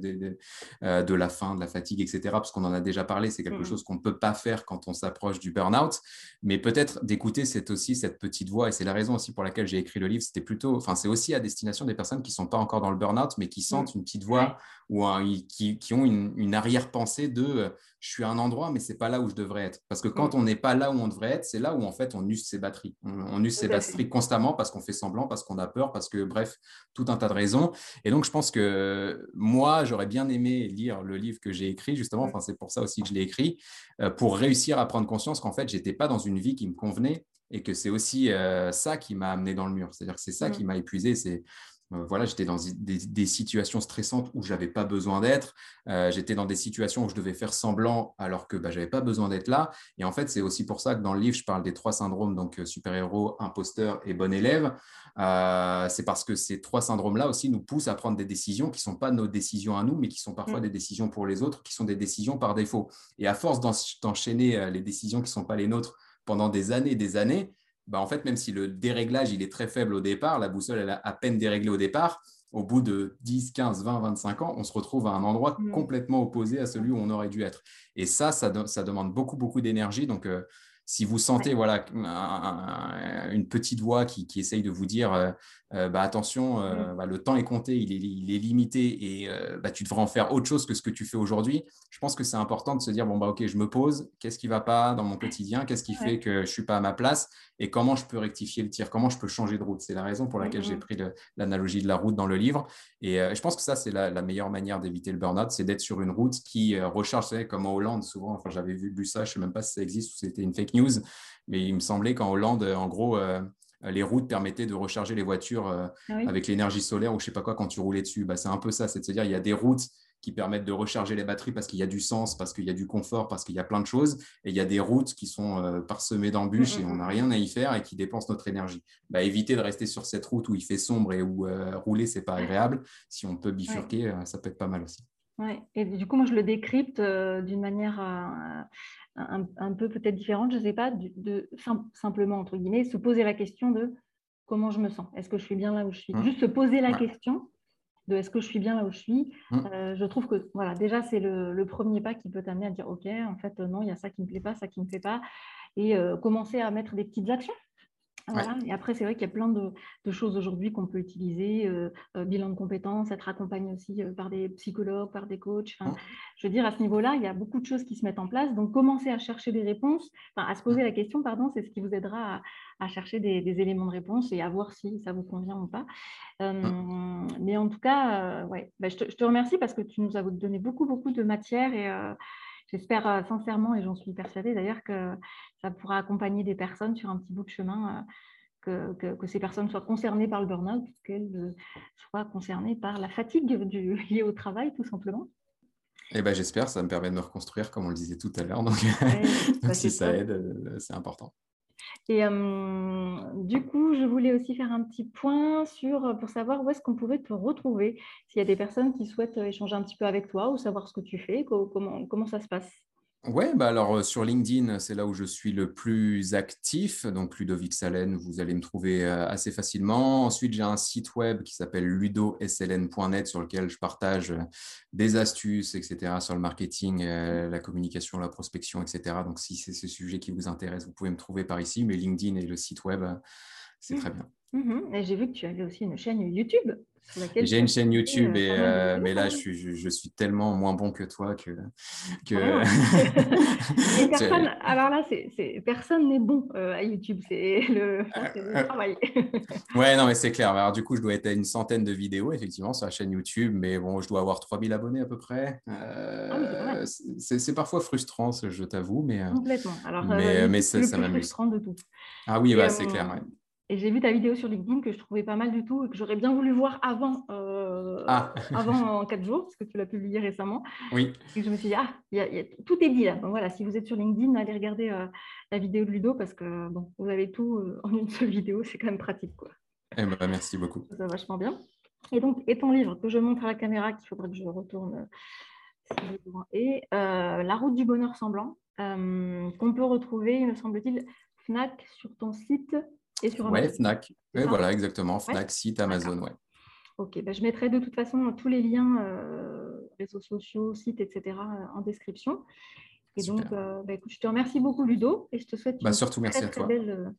euh, de, la faim, de la fatigue, etc., parce qu'on en a déjà parlé, c'est quelque mmh. chose qu'on ne peut pas faire quand on s'approche du burn-out, mais peut-être d'écouter, c'est aussi cette petite voix, et c'est la raison aussi pour laquelle j'ai écrit le livre, c'était plutôt, enfin, c'est aussi à destination des personnes qui ne sont pas encore dans le burn-out, mais qui mmh. sentent une petite voix ou qui, ont une, arrière-pensée de euh, je suis à un endroit, mais ce n'est pas là où je devrais être. Parce que quand mmh. on n'est pas là où on devrait être, c'est là où en fait on use ses batteries. On, use ses batteries constamment parce qu'on fait semblant, parce qu'on a peur, parce que bref, tout un tas de raisons. Et donc, je pense que moi, j'aurais bien aimé lire le livre que j'ai écrit, justement, enfin, c'est pour ça aussi que je l'ai écrit, euh, pour réussir à prendre conscience qu'en fait, j'étais pas dans une vie qui me convenait et que c'est aussi euh, ça qui m'a amené dans le mur. C'est-à-dire que c'est ça qui m'a épuisé. C'est voilà, j'étais dans des, situations stressantes où je n'avais pas besoin d'être. Euh, j'étais dans des situations où je devais faire semblant alors que bah, je n'avais pas besoin d'être là. Et en fait, c'est aussi pour ça que dans le livre, je parle des trois syndromes, donc euh, super-héros, imposteur et bon élève. c'est parce que ces trois syndromes-là aussi nous poussent à prendre des décisions qui ne sont pas nos décisions à nous, mais qui sont parfois mm. des décisions pour les autres, qui sont des décisions par défaut. Et à force d'enchaîner les décisions qui ne sont pas les nôtres pendant des années et des années, bah, en fait, même si le déréglage il est très faible au départ, la boussole elle a à peine déréglé au départ, au bout de 10, 15, 20, 25 ans, on se retrouve à un endroit mmh. complètement opposé à celui où on aurait dû être. Et ça, ça, demande beaucoup, beaucoup d'énergie. Donc, euh, si vous sentez voilà, une petite voix qui, qui essaye de vous dire euh, euh, bah, attention, euh, mm. bah, le temps est compté, il est, limité et bah, tu devrais en faire autre chose que ce que tu fais aujourd'hui, je pense que c'est important de se dire bon, bah, ok, je me pose, qu'est-ce qui ne va pas dans mon quotidien, qu'est-ce qui fait que je ne suis pas à ma place et comment je peux rectifier le tir, comment je peux changer de route. C'est la raison pour laquelle j'ai pris l'analogie de la route dans le livre. Et je pense que ça, c'est la, meilleure manière d'éviter le burn-out, c'est d'être sur une route qui recharge, comme en Hollande, souvent, enfin, j'avais vu, lu ça, je ne sais même pas si ça existe ou c'était une fake news, mais il me semblait qu'en Hollande, en gros, euh, les routes permettaient de recharger les voitures euh, ah avec l'énergie solaire ou je sais pas quoi quand tu roulais dessus. Bah, c'est un peu ça, c'est de se dire il y a des routes qui permettent de recharger les batteries parce qu'il y a du sens, parce qu'il y a du confort, parce qu'il y a plein de choses. Et il y a des routes qui sont euh, parsemées d'embûches mm, et mm, on n'a mm. rien à y faire et qui dépensent notre énergie. Bah, éviter de rester sur cette route où il fait sombre et où rouler, c'est pas agréable. Si on peut bifurquer, ça peut être pas mal aussi. Ouais. Et du coup, moi, je le décrypte d'une manière un, peu peut-être différente, je ne sais pas, de, simplement, entre guillemets, se poser la question de comment je me sens. Est-ce que je suis bien là où je suis? Mmh. Juste se poser la question de est-ce que je suis bien là où je suis? Mmh. Euh, je trouve que voilà, déjà, c'est le, premier pas qui peut t'amener à dire, OK, en fait, non, il y a ça qui ne me plaît pas, ça qui ne me plaît pas. Et euh, commencer à mettre des petites actions et après, c'est vrai qu'il y a plein de, choses aujourd'hui qu'on peut utiliser, euh, euh, bilan de compétences, être accompagné aussi euh, par des psychologues, par des coachs. Mmh. Je veux dire, à ce niveau-là, il y a beaucoup de choses qui se mettent en place. Donc, commencer à chercher des réponses, à se poser mmh. la question, pardon, c'est ce qui vous aidera à, chercher des, éléments de réponse et à voir si ça vous convient ou pas. Mmh. Mais en tout cas, ouais, bah, je, te, je, te, remercie parce que tu nous as donné beaucoup, beaucoup de matière et J'espère euh, sincèrement, et j'en suis persuadée d'ailleurs, que ça pourra accompagner des personnes sur un petit bout de chemin, euh, que, ces personnes soient concernées par le burn-out, qu'elles euh, soient concernées par la fatigue du, liée au travail, tout simplement. Eh ben, J'espère, ça me permet de me reconstruire, comme on le disait tout à l'heure. Donc, si ça aide, c'est important. Et du coup, je voulais aussi faire un petit point sur, pour savoir où est-ce qu'on pouvait te retrouver, s'il y a des personnes qui souhaitent échanger un petit peu avec toi ou savoir ce que tu fais, comment, comment ça se passe? Ouais, bah alors sur LinkedIn, c'est là où je suis le plus actif. Donc Ludovic Salen, vous allez me trouver assez facilement. Ensuite, j'ai un site web qui s'appelle ludosln.net sur lequel je partage des astuces, etc. sur le marketing, la communication, la prospection, etc. Donc si c'est ce sujet qui vous intéresse, vous pouvez me trouver par ici. Mais LinkedIn et le site web, c'est très bien. Mmh j'ai vu que tu avais aussi une chaîne YouTube. J'ai une chaîne YouTube, et, euh, mais là, je suis, je, suis, tellement moins bon que toi que. que... personne, alors là, c'est, personne n'est bon euh, à YouTube, c'est le, le, travail. ouais, non, mais c'est clair. Alors, du coup, je dois être à une centaine de vidéos, effectivement, sur la chaîne YouTube, mais bon, je dois avoir 3000 abonnés à peu près. Euh, ah c'est, parfois frustrant, je t'avoue, mais. Complètement. Alors, mais, mais ça, ça m'amuse. frustrant de tout. Ah oui, bah, c'est clair. Ouais. Et j'ai vu ta vidéo sur LinkedIn que je trouvais pas mal du tout et que j'aurais bien voulu voir avant, euh, ah. avant en quatre jours, parce que tu l'as publié récemment. Oui. Et je me suis dit, ah, tout est dit là. Donc voilà, si vous êtes sur LinkedIn, allez regarder euh, la vidéo de Ludo parce que bon, vous avez tout euh, en une seule vidéo, c'est quand même pratique. Quoi. Eh ben, merci beaucoup. Ça vachement bien. Et donc, et ton livre que je montre à la caméra, qu'il faudrait que je retourne. et La route du bonheur semblant, qu'on peut retrouver, il me semble-t-il, FNAC sur ton site sur Ouais, Fnac. voilà, exactement. Fnac, site, Amazon, ouais. Ok, bah, je mettrai de toute façon tous les liens, euh, réseaux sociaux, sites, etc. en description. Et donc, euh, bah, écoute, je te remercie beaucoup, Ludo, et je te souhaite bah, une très, très belle euh,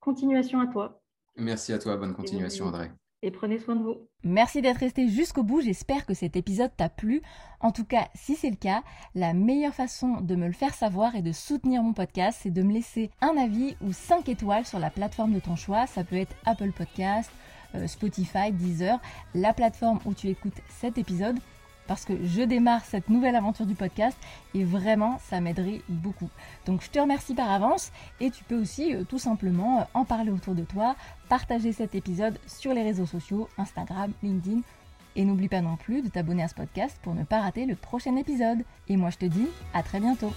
continuation à toi. Merci à toi, bonne continuation, André et prenez soin de vous. Merci d'être resté jusqu'au bout, j'espère que cet épisode t'a plu. En tout cas, si c'est le cas, la meilleure façon de me le faire savoir et de soutenir mon podcast, c'est de me laisser un avis ou 5 étoiles sur la plateforme de ton choix. Ça peut être Apple Podcast, Spotify, Deezer, la plateforme où tu écoutes cet épisode parce que je démarre cette nouvelle aventure du podcast et vraiment ça m'aiderait beaucoup. Donc je te remercie par avance et tu peux aussi euh, tout simplement euh, en parler autour de toi, partager cet épisode sur les réseaux sociaux, Instagram, LinkedIn. Et n'oublie pas non plus de t'abonner à ce podcast pour ne pas rater le prochain épisode. Et moi je te dis à très bientôt.